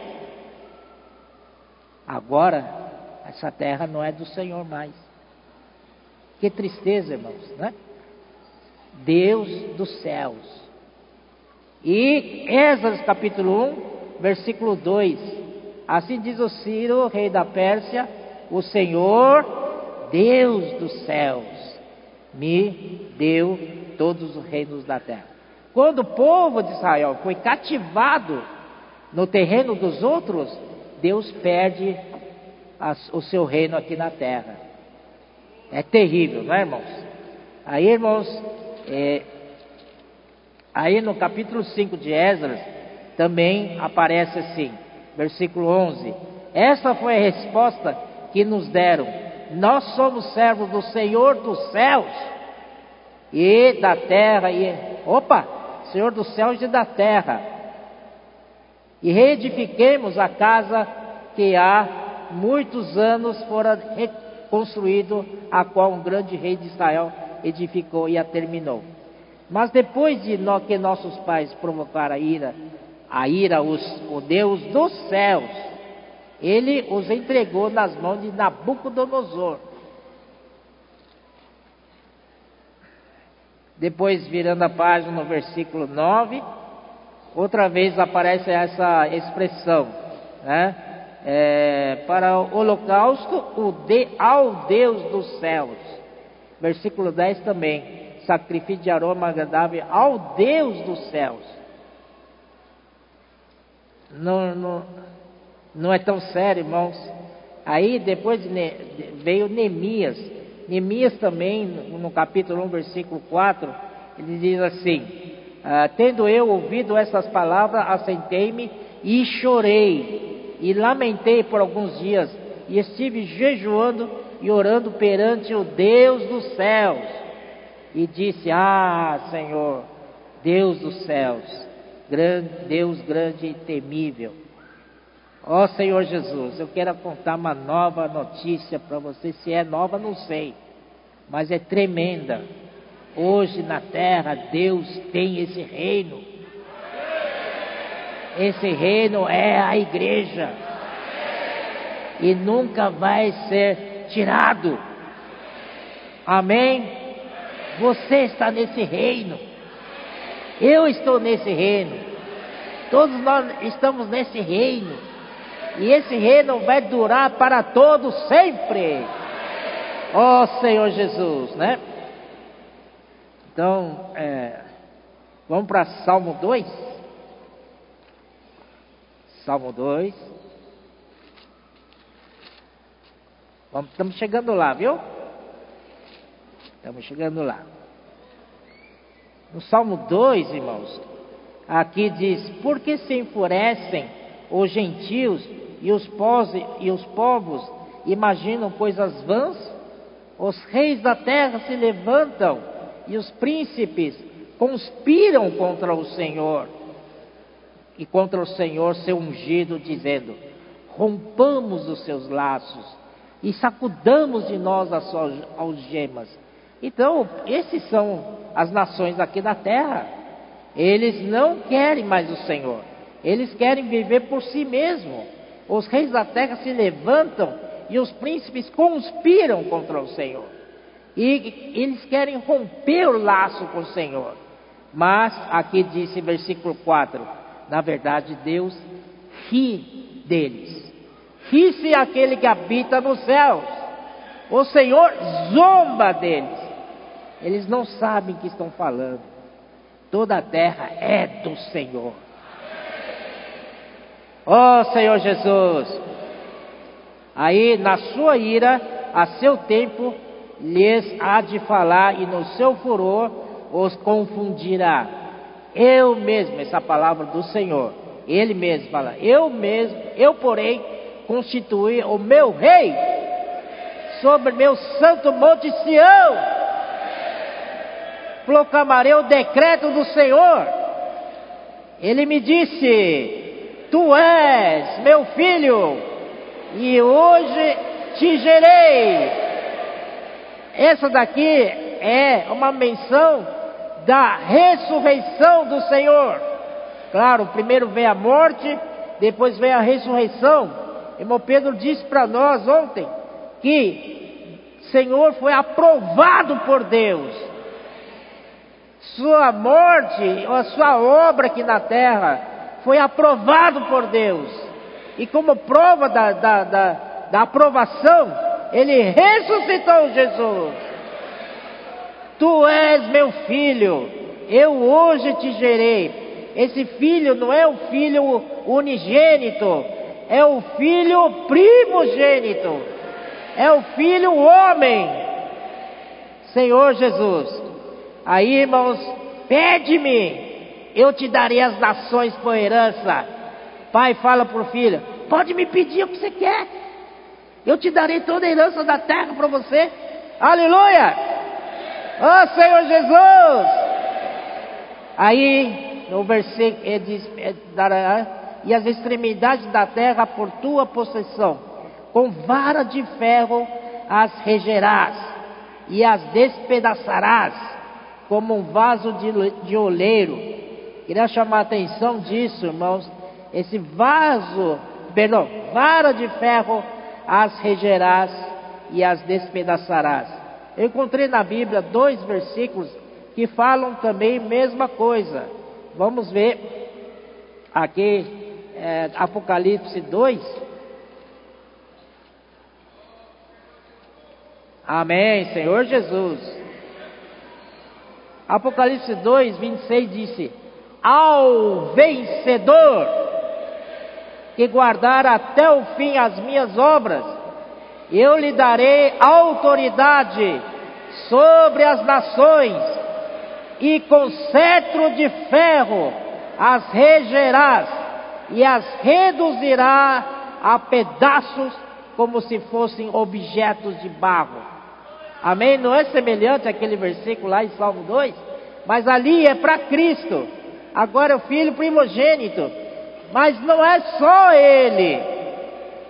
Agora, essa terra não é do Senhor mais. Que tristeza, irmãos, né? Deus dos céus. E Esdras capítulo 1, versículo 2. Assim diz o Ciro, rei da Pérsia, o Senhor, Deus dos céus. me deu todos os reinos da terra. Quando o povo de Israel foi cativado no terreno dos outros, Deus perde o seu reino aqui na terra. É terrível, não é, irmãos? Aí, irmãos, é, aí no capítulo 5 de Esdras, também aparece assim, versículo 11: Essa foi a resposta que nos deram. Nós somos servos do Senhor dos céus e da terra, e opa, Senhor dos céus e da terra. E reedifiquemos a casa que há muitos anos fora reconstruído, a qual um grande rei de Israel edificou e a terminou. Mas depois de que nossos pais provocaram a ira, a ira, os, o Deus dos céus, ele os entregou nas mãos de Nabucodonosor. Depois, virando a página no versículo 9, outra vez aparece essa expressão, né? É, para o holocausto, o de, ao Deus dos céus. Versículo 10 também, sacrifício de aroma agradável ao Deus dos céus. Não, não, não é tão sério, irmãos. Aí depois veio Neemias. Neemias também, no capítulo 1, versículo 4, ele diz assim: ah, Tendo eu ouvido essas palavras, assentei-me e chorei, e lamentei por alguns dias, e estive jejuando e orando perante o Deus dos céus. E disse: Ah, Senhor, Deus dos céus, grande, Deus grande e temível Ó oh, Senhor Jesus, eu quero contar uma nova notícia para você. Se é nova, não sei, mas é tremenda. Hoje na terra, Deus tem esse reino. Esse reino é a igreja. E nunca vai ser tirado. Amém? Você está nesse reino. Eu estou nesse reino. Todos nós estamos nesse reino. E esse reino vai durar para todos sempre. Ó oh, Senhor Jesus, né? Então, é, vamos para Salmo 2. Salmo 2. Vamos, estamos chegando lá, viu? Estamos chegando lá. No Salmo 2, irmãos, aqui diz: Por que se enfurecem os gentios e os, pose, e os povos imaginam coisas vãs, os reis da terra se levantam e os príncipes conspiram contra o Senhor e contra o Senhor seu ungido, dizendo: rompamos os seus laços e sacudamos de nós as suas algemas. Então, esses são as nações aqui da terra. Eles não querem mais o Senhor. Eles querem viver por si mesmos. Os reis da terra se levantam e os príncipes conspiram contra o Senhor. E eles querem romper o laço com o Senhor. Mas, aqui diz versículo 4: na verdade, Deus ri deles. Ri-se aquele que habita nos céus. O Senhor zomba deles. Eles não sabem o que estão falando. Toda a terra é do Senhor. Ó oh, Senhor Jesus, aí na sua ira, a seu tempo, lhes há de falar e no seu furor os confundirá. Eu mesmo, essa palavra do Senhor, Ele mesmo fala, eu mesmo, eu porém constituí o meu rei sobre meu santo monte Sião. Proclamarei o decreto do Senhor. Ele me disse: Tu és meu filho, e hoje te gerei. Essa daqui é uma menção da ressurreição do Senhor. Claro, primeiro vem a morte, depois vem a ressurreição. Irmão Pedro disse para nós ontem que Senhor foi aprovado por Deus. Sua morte, a sua obra aqui na terra, foi aprovado por Deus. E como prova da, da, da, da aprovação, ele ressuscitou Jesus. Tu és meu filho, eu hoje te gerei. Esse filho não é o filho unigênito, é o filho primogênito, é o filho homem. Senhor Jesus, aí irmãos, pede-me, eu te darei as nações por herança. Pai fala para o filho: pode me pedir o que você quer, eu te darei toda a herança da terra para você. Aleluia! Oh Senhor Jesus! Aí, no versículo, ele diz: é, e as extremidades da terra por tua possessão, com vara de ferro as regerás, e as despedaçarás, como um vaso de, de oleiro. Queria chamar a atenção disso, irmãos. Esse vaso, perdão, vara de ferro as regerás e as despedaçarás. Eu encontrei na Bíblia dois versículos que falam também mesma coisa. Vamos ver aqui, é, Apocalipse 2. Amém, Senhor Jesus. Apocalipse 2, 26 disse: Ao vencedor que guardar até o fim as minhas obras, eu lhe darei autoridade sobre as nações, e com cetro de ferro as regerás, e as reduzirá a pedaços como se fossem objetos de barro. Amém? Não é semelhante àquele versículo lá em Salmo 2? Mas ali é para Cristo. Agora é o filho primogênito. Mas não é só ele,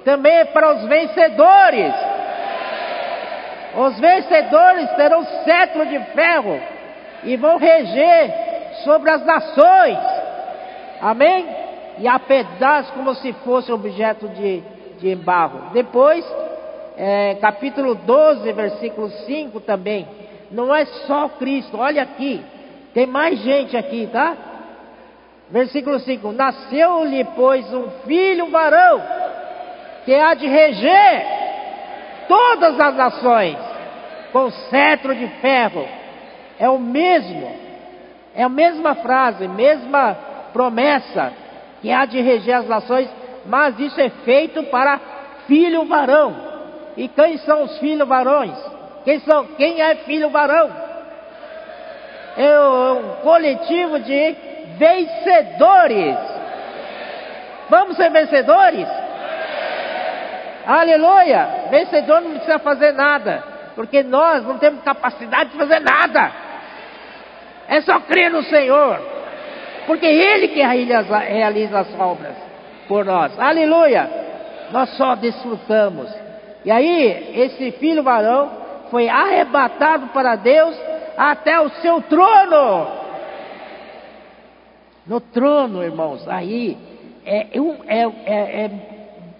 também é para os vencedores. Os vencedores terão cetro de ferro e vão reger sobre as nações. Amém? E a pedaços como se fosse objeto de, de barro. Depois, é, capítulo 12, versículo 5 também. Não é só Cristo, olha aqui. Tem mais gente aqui, tá? Versículo 5: Nasceu-lhe, pois, um filho varão, que há de reger todas as nações, com cetro de ferro. É o mesmo, é a mesma frase, mesma promessa, que há de reger as nações, mas isso é feito para filho varão. E quem são os filhos varões? Quem, são, quem é filho varão? É um coletivo de vencedores. Vamos ser vencedores? Aleluia! Vencedor não precisa fazer nada, porque nós não temos capacidade de fazer nada. É só crer no Senhor, porque Ele que realiza, as obras por nós. Aleluia! Nós só desfrutamos. E aí, esse filho varão foi arrebatado para Deus até o seu trono no trono, irmãos. Aí é, é, é, é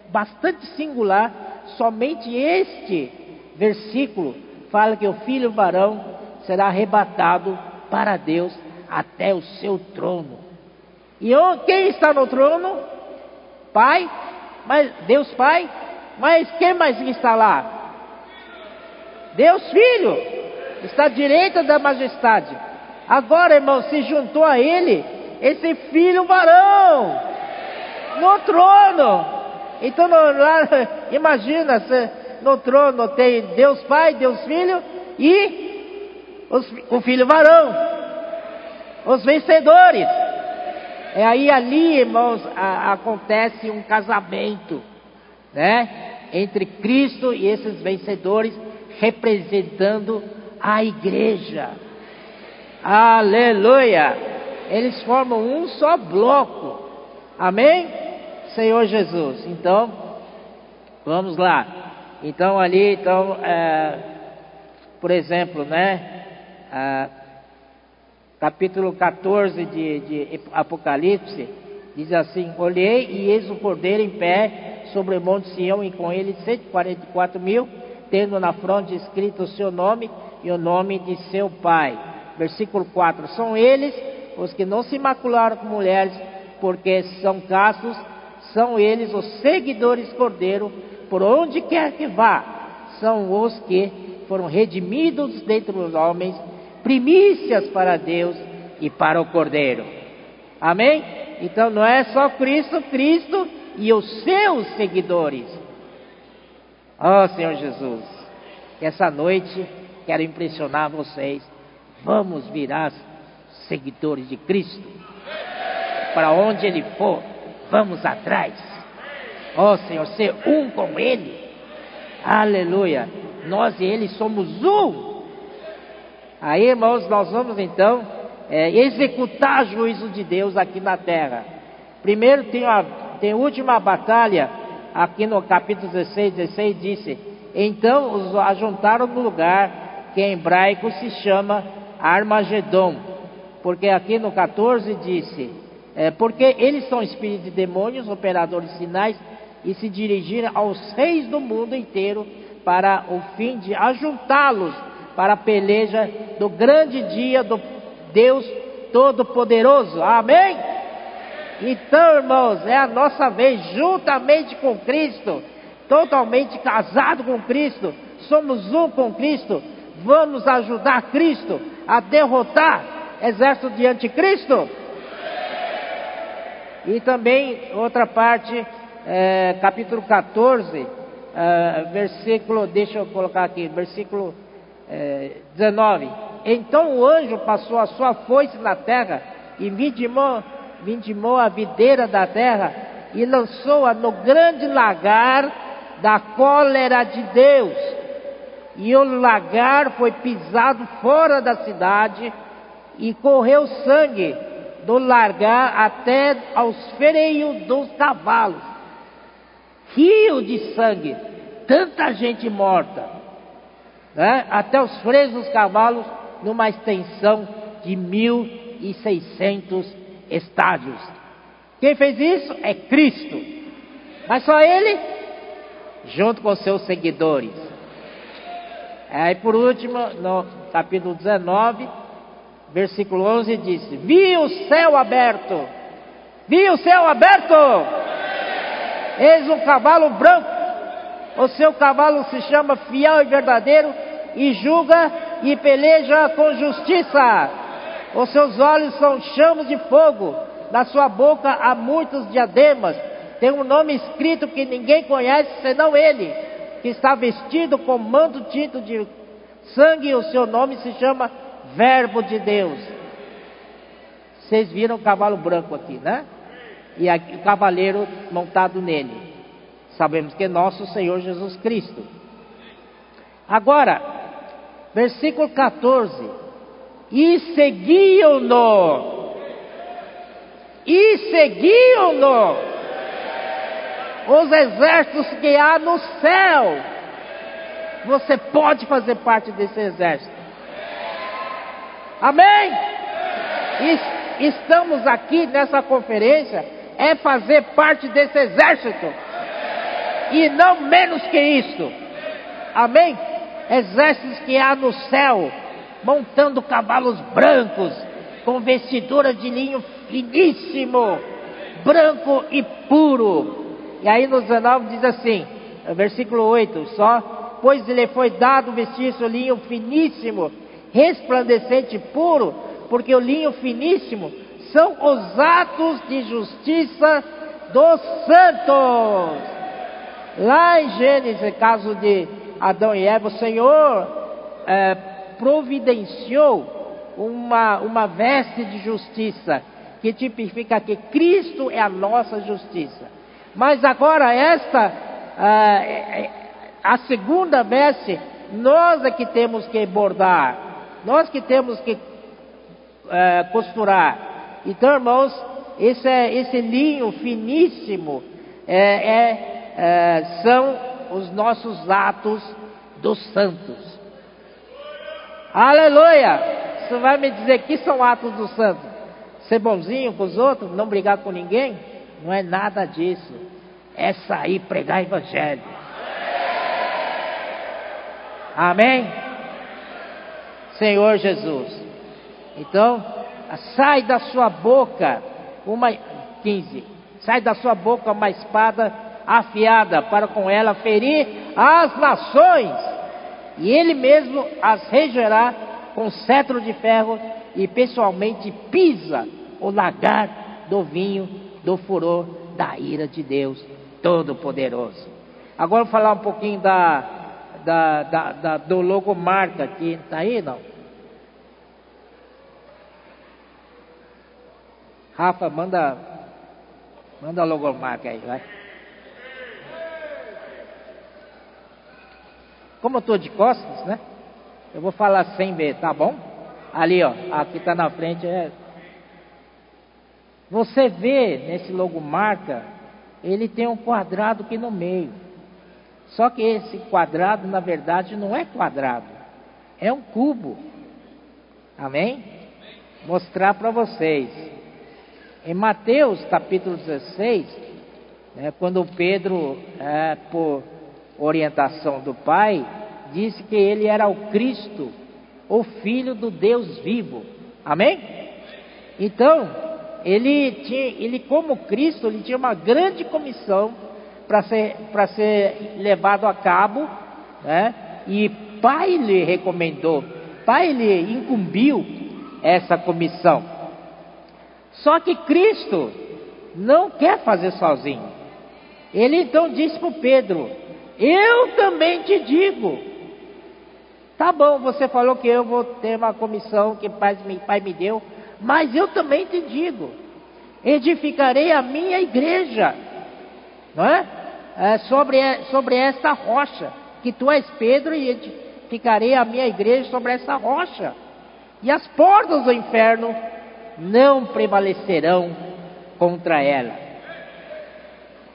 bastante singular. Somente este versículo fala que o filho varão será arrebatado para Deus até o seu trono. E quem está no trono? Pai, mas Deus Pai, mas quem mais está lá? Deus Filho, está à direita da majestade. Agora, irmão, se juntou a ele esse filho varão no trono. Então, lá, (laughs) imagina, se no trono tem Deus Pai, Deus Filho e os, o filho varão, os vencedores. É aí ali, irmãos, a, acontece um casamento, né? Entre Cristo e esses vencedores, representando a igreja. Aleluia! Eles formam um só bloco. Amém? Senhor Jesus. Então, vamos lá. Então ali, então, é, por exemplo, né? É, capítulo 14 de, de Apocalipse, diz assim: Olhei e eis o cordeiro em pé sobre o monte Sião, e com ele 144 mil, tendo na fronte escrito o seu nome e o nome de seu pai. Versículo 4: São eles os que não se macularam com mulheres, porque são castos, são eles os seguidores cordeiro, por onde quer que vá, são os que foram redimidos dentre os homens, primícias para Deus e para o Cordeiro. Amém? Então não é só Cristo, Cristo e os seus seguidores. Oh Senhor Jesus, essa noite quero impressionar vocês. Vamos virar seguidores de Cristo. Para onde Ele for, vamos atrás. Oh Senhor, ser um com Ele. Aleluia. Nós e Ele somos um. Aí, irmãos, nós vamos então é, executar juízo de Deus aqui na terra. Primeiro tem a, tem a última batalha, aqui no capítulo 16, 16 disse: Então os ajuntaram no lugar que em hebraico se chama Armagedon, porque aqui no 14 disse: é, Porque eles são espíritos de demônios, operadores de sinais, e se dirigiram aos reis do mundo inteiro para o fim de ajuntá-los para a peleja do grande dia do Deus Todo-Poderoso. Amém? Então, irmãos, é a nossa vez, juntamente com Cristo, totalmente casado com Cristo, somos um com Cristo, vamos ajudar Cristo a derrotar exército de anticristo. E também, outra parte, é, capítulo 14, é, versículo, deixa eu colocar aqui, versículo é, 19. Então o anjo passou a sua foice na terra e vindimou, vindimou a videira da terra e lançou-a no grande lagar da cólera de Deus. E o lagar foi pisado fora da cidade e correu sangue do lagar até aos freios dos cavalos. Rio de sangue, tanta gente morta, né? até os freios dos cavalos numa extensão de 1.600 estádios. Quem fez isso é Cristo. Mas só Ele, junto com seus seguidores. Aí por último, no capítulo 19, versículo 11 diz: Vi o céu aberto, vi o céu aberto, eis um cavalo branco, o seu cavalo se chama fiel e verdadeiro, e julga e peleja com justiça. Os seus olhos são chamas de fogo, na sua boca há muitos diademas. Tem um nome escrito que ninguém conhece senão ele, que está vestido com manto tinto de sangue, o seu nome se chama Verbo de Deus. Vocês viram o cavalo branco aqui, né? E aqui, o cavaleiro montado nele. Sabemos que é nosso Senhor Jesus Cristo. Agora, versículo 14: E seguiam-no, e seguiam-no os exércitos que há no céu. Você pode fazer parte desse exército. Amém? Estamos aqui nessa conferência é fazer parte desse exército. E não menos que isso. Amém? exércitos que há no céu, montando cavalos brancos, com vestidura de linho finíssimo, branco e puro. E aí no 19 diz assim, versículo 8, só, pois lhe foi dado vestir o linho finíssimo, resplandecente puro, porque o linho finíssimo são os atos de justiça dos santos. Lá em Gênesis, caso de Adão e Eva, o Senhor é, providenciou uma, uma veste de justiça, que tipifica que Cristo é a nossa justiça. Mas agora, esta, é, é, a segunda veste, nós é que temos que bordar, nós que temos que é, costurar. Então, irmãos, esse, é, esse linho finíssimo é, é, são os nossos atos dos santos. Aleluia! Você vai me dizer que são atos dos santos? Ser bonzinho com os outros, não brigar com ninguém? Não é nada disso. É sair pregar evangelho. Amém? Senhor Jesus. Então, sai da sua boca uma 15. Sai da sua boca uma espada afiada para com ela ferir as nações, e ele mesmo as regerá com cetro de ferro e pessoalmente pisa o lagar do vinho do furor da ira de Deus Todo-Poderoso. Agora vou falar um pouquinho da, da, da, da do logomarca aqui. Está aí, não? Rafa, manda, manda a logomarca aí, vai. Como eu estou de costas, né? Eu vou falar sem ver, tá bom? Ali, ó, aqui está na frente. É... Você vê nesse logomarca, ele tem um quadrado aqui no meio. Só que esse quadrado, na verdade, não é quadrado, é um cubo. Amém? Mostrar para vocês. Em Mateus capítulo 16, né, quando Pedro, é, por orientação do Pai, disse que ele era o Cristo, o Filho do Deus vivo. Amém? Então, ele, tinha, ele como Cristo, ele tinha uma grande comissão para ser, ser levado a cabo, né? e Pai lhe recomendou, Pai lhe incumbiu essa comissão. Só que Cristo não quer fazer sozinho. Ele então disse para Pedro: Eu também te digo. Tá bom, você falou que eu vou ter uma comissão que pai, pai me deu, mas eu também te digo: edificarei a minha igreja, não é? é sobre, sobre esta rocha, que tu és Pedro, e edificarei a minha igreja sobre essa rocha, e as portas do inferno não prevalecerão contra ela.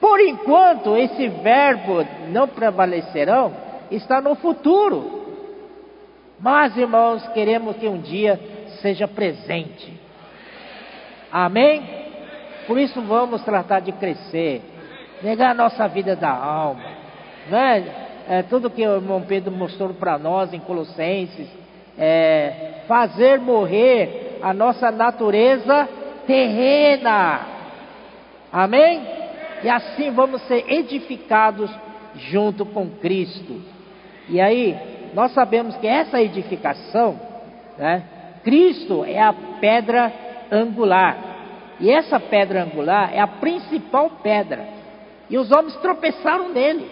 Por enquanto, esse verbo não prevalecerão está no futuro. Mas, irmãos, queremos que um dia seja presente. Amém? Por isso vamos tratar de crescer, negar a nossa vida da alma. Né? É, tudo que o irmão Pedro mostrou para nós em Colossenses, é, fazer morrer a nossa natureza terrena. Amém? E assim vamos ser edificados junto com Cristo. E aí, nós sabemos que essa edificação, né, Cristo é a pedra angular. E essa pedra angular é a principal pedra. E os homens tropeçaram nele,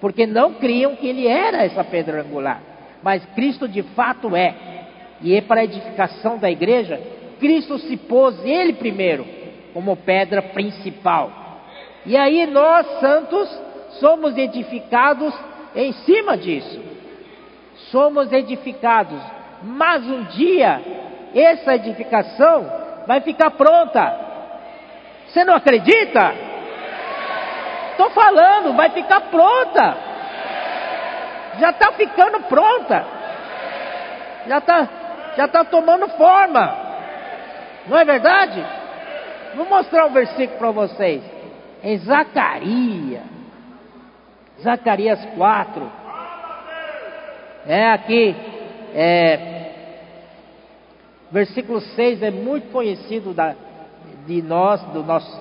porque não criam que ele era essa pedra angular. Mas Cristo de fato é. E é para a edificação da igreja, Cristo se pôs ele primeiro como pedra principal. E aí nós, santos, somos edificados em cima disso. Somos edificados, mas um dia essa edificação vai ficar pronta. Você não acredita? Estou falando, vai ficar pronta. Já está ficando pronta. Já está já tá tomando forma. Não é verdade? Vou mostrar um versículo para vocês. Em Zacarias. Zacarias 4. É aqui. É, Versículo 6 é muito conhecido da, de nós, do nosso,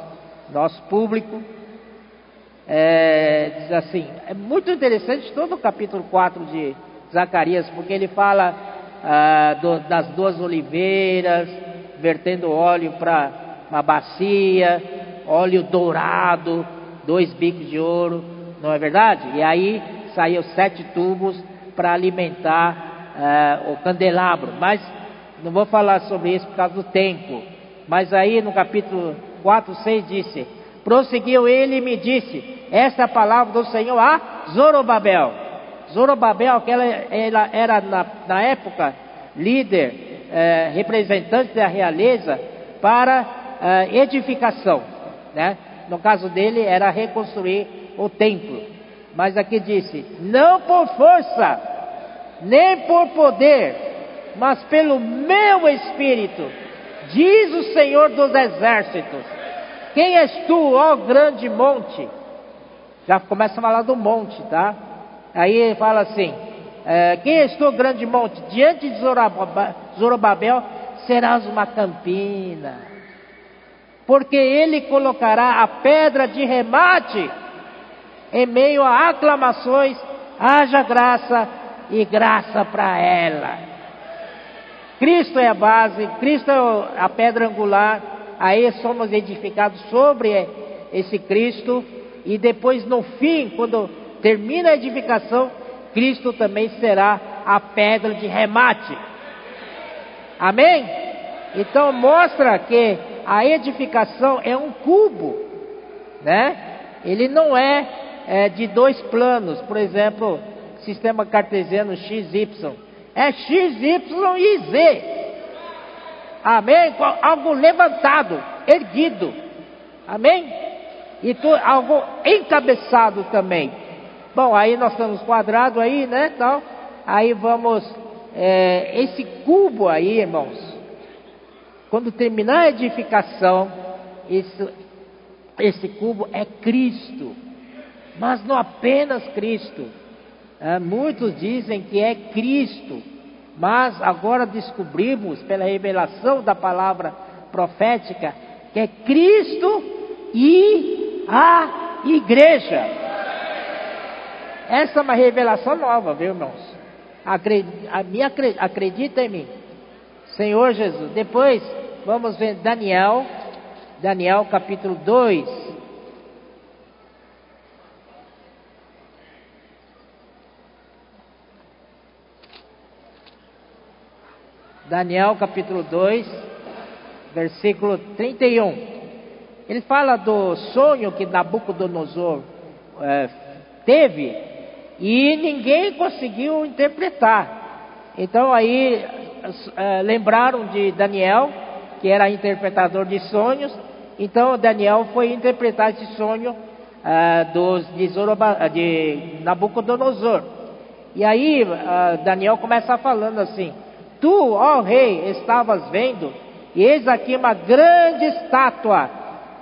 nosso público. É, diz assim: é muito interessante todo o capítulo 4 de Zacarias, porque ele fala ah, do, das duas oliveiras, vertendo óleo para uma bacia, óleo dourado, dois bicos de ouro, não é verdade? E aí saiu sete tubos para alimentar ah, o candelabro. Mas não vou falar sobre isso por causa do tempo. Mas aí no capítulo 4, 6 disse: Prosseguiu ele e me disse: Esta é a palavra do Senhor a Zorobabel. Zorobabel, aquela ela era na, na época líder, eh, representante da realeza para eh, edificação. Né? No caso dele era reconstruir o templo. Mas aqui disse: Não por força, nem por poder, mas pelo meu espírito, diz o Senhor dos exércitos. Quem és tu, ó grande monte? Já começa a falar do monte, tá? Aí fala assim: é, Quem és tu, grande monte? Diante de Zorobabel serás uma campina, porque ele colocará a pedra de remate em meio a aclamações, haja graça e graça para ela. Cristo é a base, Cristo é a pedra angular, aí somos edificados sobre esse Cristo, e depois no fim, quando termina a edificação, Cristo também será a pedra de remate. Amém? Então mostra que a edificação é um cubo, né? Ele não é, é de dois planos, por exemplo, sistema cartesiano XY. É XY e Z. Amém? Algo levantado, erguido. Amém? E tu, algo encabeçado também. Bom, aí nós estamos quadrado aí, né? Tal. Aí vamos. É, esse cubo aí, irmãos. Quando terminar a edificação, esse, esse cubo é Cristo. Mas não apenas Cristo. É, muitos dizem que é Cristo. Mas agora descobrimos, pela revelação da palavra profética, que é Cristo e a igreja. Essa é uma revelação nova, viu, irmãos? Acredita em mim. Senhor Jesus. Depois, vamos ver Daniel, Daniel capítulo 2. Daniel capítulo 2, versículo 31. Ele fala do sonho que Nabucodonosor é, teve e ninguém conseguiu interpretar. Então aí é, lembraram de Daniel, que era interpretador de sonhos. Então Daniel foi interpretar esse sonho é, dos, de, Zoroba, de Nabucodonosor. E aí é, Daniel começa falando assim: Tu, ó rei, estavas vendo, e eis aqui uma grande estátua,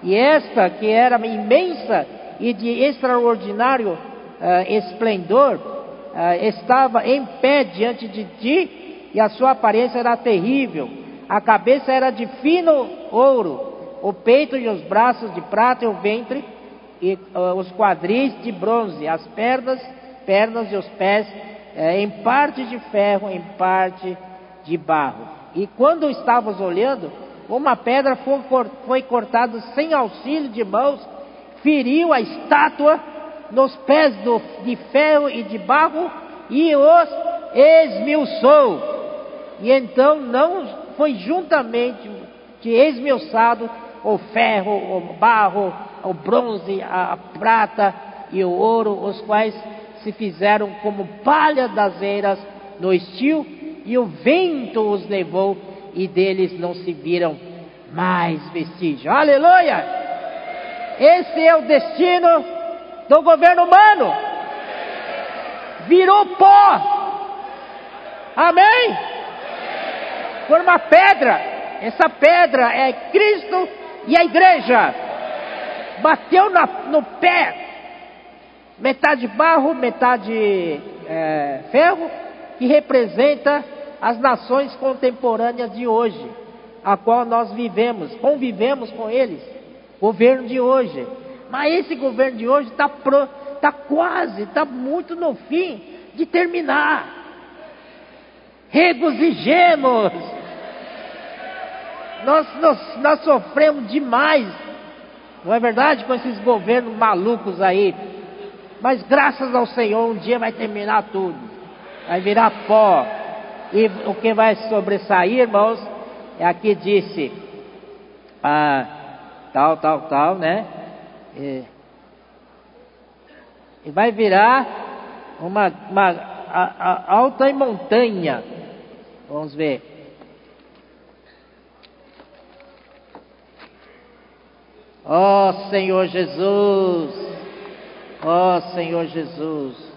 e esta que era imensa e de extraordinário uh, esplendor, uh, estava em pé diante de ti, e a sua aparência era terrível. A cabeça era de fino ouro, o peito e os braços de prata e o ventre e uh, os quadris de bronze, as pernas, pernas e os pés em parte de ferro, em parte de barro. E quando estávamos olhando, uma pedra foi cortada sem auxílio de mãos, feriu a estátua nos pés do, de ferro e de barro e os esmiuçou. E então não foi juntamente de esmiuçado o ferro, o barro, o bronze, a prata e o ouro, os quais se fizeram como palha das eiras no estio, e o vento os levou, e deles não se viram mais vestígios. Aleluia! Esse é o destino do governo humano. Virou pó. Amém? Por uma pedra. Essa pedra é Cristo e a igreja. Bateu na, no pé. Metade barro, metade é, ferro, que representa as nações contemporâneas de hoje, a qual nós vivemos, convivemos com eles, governo de hoje. Mas esse governo de hoje está tá quase, está muito no fim de terminar. Regozijemos. Nós, nós, nós sofremos demais, não é verdade? Com esses governos malucos aí. Mas graças ao Senhor, um dia vai terminar tudo. Vai virar pó. E o que vai sobressair, irmãos, é aqui disse, ah, tal, tal, tal, né? É. E vai virar uma, uma a, a alta montanha. Vamos ver. Ó oh, Senhor Jesus, ó oh, Senhor Jesus,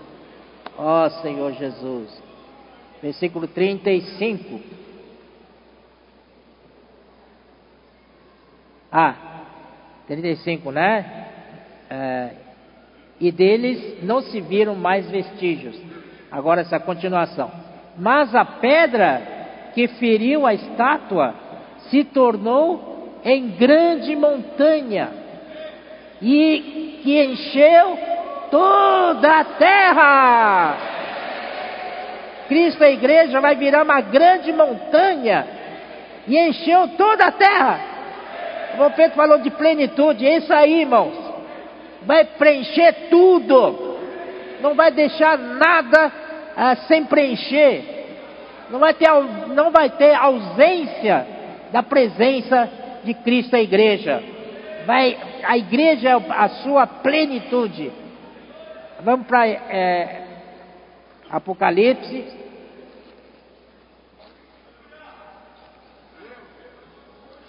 ó oh, Senhor Jesus. Versículo 35. Ah, 35, né? É, e deles não se viram mais vestígios. Agora essa continuação. Mas a pedra que feriu a estátua se tornou em grande montanha e que encheu toda a terra. Cristo, a igreja, vai virar uma grande montanha e encheu toda a terra. O Pedro falou de plenitude, é isso aí, irmãos. Vai preencher tudo, não vai deixar nada ah, sem preencher, não vai, ter, não vai ter ausência da presença de Cristo a igreja. Vai, a igreja é a sua plenitude. Vamos para é, Apocalipse.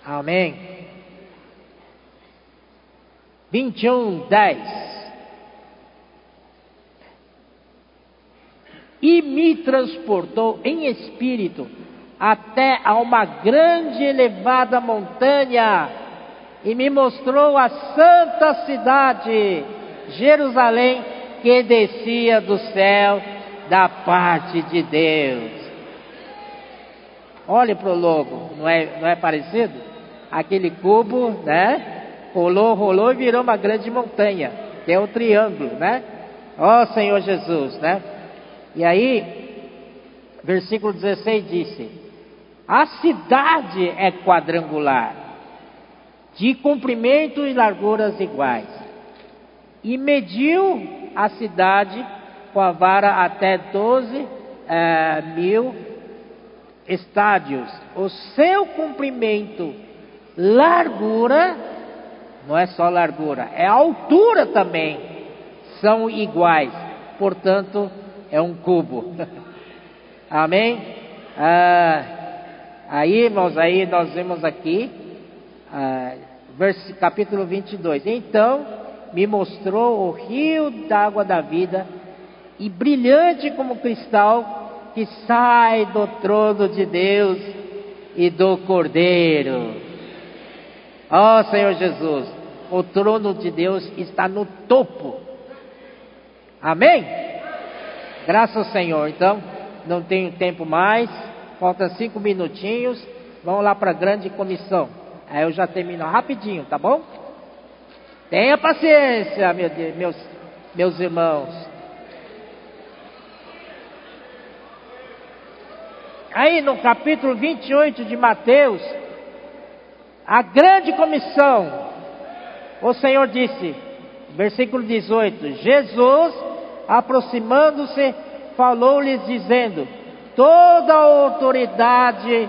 Amém. 21, 10. E me transportou em espírito até a uma grande elevada montanha e me mostrou a santa cidade, Jerusalém, que descia do céu da parte de Deus. Olhe para o logo, não é, não é parecido? Aquele cubo, né? Rolou, rolou e virou uma grande montanha, que é o triângulo, né? Ó oh, Senhor Jesus, né? E aí, versículo 16 disse: a cidade é quadrangular, de comprimento e larguras iguais. E mediu a cidade com a vara até 12 é, mil estádios. O seu comprimento, largura, não é só largura, é altura também, são iguais. Portanto, é um cubo. (laughs) Amém? Ah, Aí, irmãos, aí nós vemos aqui, ah, capítulo 22. Então me mostrou o rio d'água da vida, e brilhante como cristal, que sai do trono de Deus e do Cordeiro. Ó oh, Senhor Jesus, o trono de Deus está no topo. Amém? Graças ao Senhor. Então, não tenho tempo mais. Falta cinco minutinhos. Vamos lá para a grande comissão. Aí eu já termino rapidinho, tá bom? Tenha paciência, meu Deus, meus, meus irmãos. Aí no capítulo 28 de Mateus, a grande comissão, o Senhor disse, versículo 18: Jesus, aproximando-se, falou-lhes, dizendo: Toda a autoridade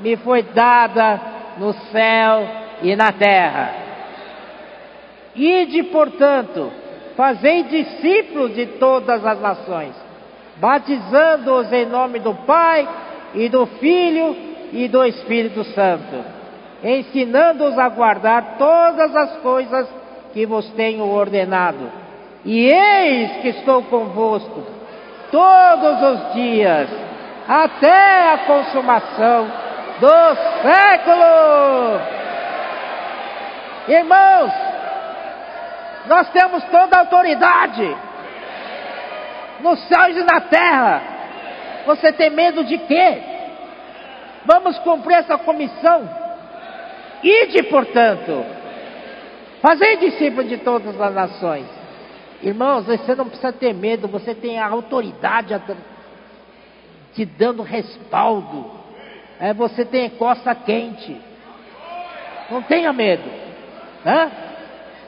me foi dada no céu e na terra. Ide, portanto, fazei discípulos de todas as nações, batizando-os em nome do Pai e do Filho e do Espírito Santo, ensinando-os a guardar todas as coisas que vos tenho ordenado. E eis que estou convosco todos os dias até a consumação do século. Irmãos, nós temos toda a autoridade nos céus e na terra. Você tem medo de quê? Vamos cumprir essa comissão. Ide, portanto, fazei discípulos de todas as nações. Irmãos, você não precisa ter medo, você tem a autoridade te dando respaldo. É, você tem costa quente. Não tenha medo. Né?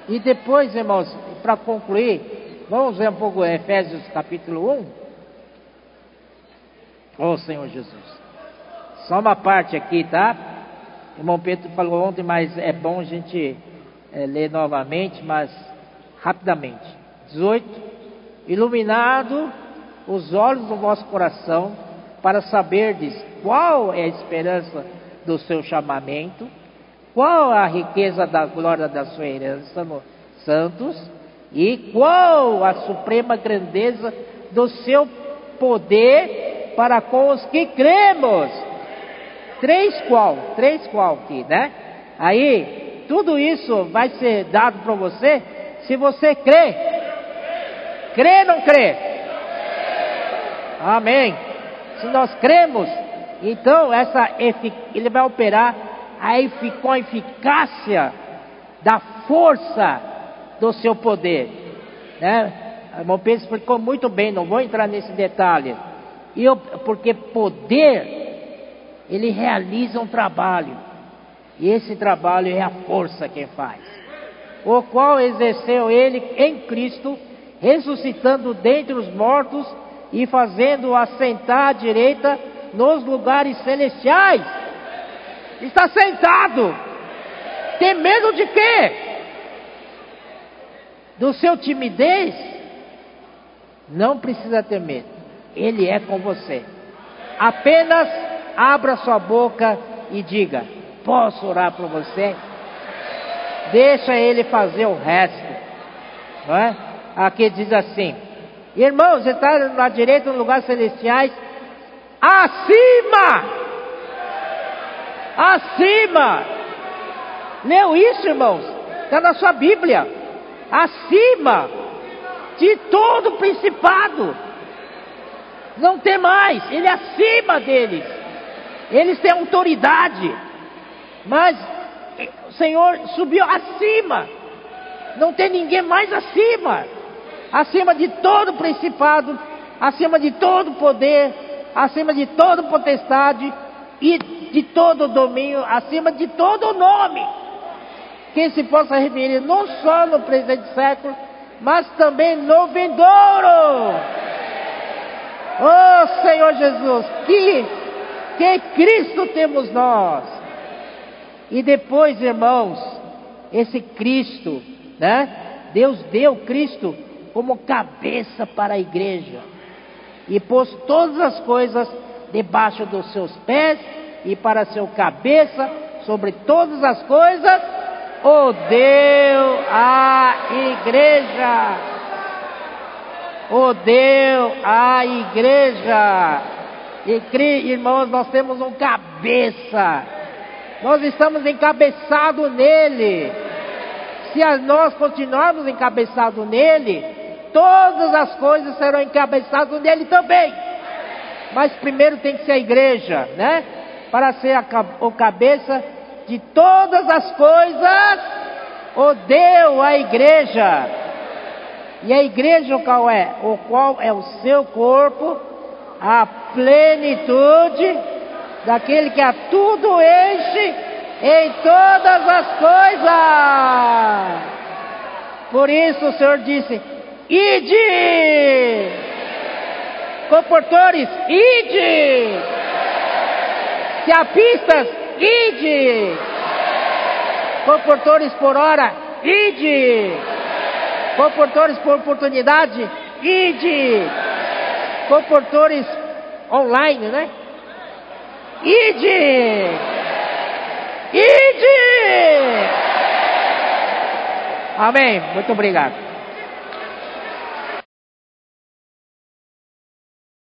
E depois, irmãos, para concluir, vamos ver um pouco Efésios capítulo 1. Oh Senhor Jesus. Só uma parte aqui, tá? O irmão Pedro falou ontem, mas é bom a gente é, ler novamente, mas rapidamente. 18. Iluminado os olhos do vosso coração para saberdes qual é a esperança do seu chamamento, qual a riqueza da glória da sua herança nos santos e qual a suprema grandeza do seu poder para com os que cremos. Três qual? Três qual aqui, né? Aí, tudo isso vai ser dado para você se você crê. Crê ou não crê? Amém. Se nós cremos, então essa ele vai operar a eficácia da força do seu poder. Né? O irmão Pedro explicou muito bem, não vou entrar nesse detalhe. Eu, porque poder, ele realiza um trabalho. E esse trabalho é a força que faz. O qual exerceu ele em Cristo, ressuscitando dentre os mortos e fazendo assentar à direita nos lugares celestiais. Está sentado. Tem medo de quê? Do seu timidez? Não precisa ter medo. Ele é com você. Apenas abra sua boca e diga: Posso orar por você? Deixa ele fazer o resto. Não é? Aqui diz assim: Irmãos, você está na direita, no lugar celestiais, acima! Acima! Leu isso, irmãos? Está na sua Bíblia. Acima de todo principado. Não tem mais, ele é acima deles. Eles têm autoridade. Mas o Senhor subiu acima. Não tem ninguém mais acima acima de todo principado, acima de todo poder, acima de toda potestade e de todo domínio, acima de todo nome, que se possa referir não só no presente século, mas também no vindouro. Oh Senhor Jesus, que, que Cristo temos nós. E depois, irmãos, esse Cristo, né? Deus deu Cristo como cabeça para a igreja, e pôs todas as coisas debaixo dos seus pés, e para seu cabeça sobre todas as coisas, o deu à igreja. O deu à igreja. E irmãos, nós temos um cabeça. Nós estamos encabeçados nele. Se nós continuarmos encabeçados nele, todas as coisas serão encabeçadas nele também. Mas primeiro tem que ser a igreja, né? Para ser a, o cabeça de todas as coisas, o deu a igreja. E a igreja qual é? O qual é o seu corpo, a plenitude daquele que a tudo enche em todas as coisas. Por isso o Senhor disse: Ide! Comportores, ide! Pistas, ide! Comportores por hora, ide! Comportores por oportunidade, ide! Comportores online, né? Ide! Ide! Amém. Muito obrigado.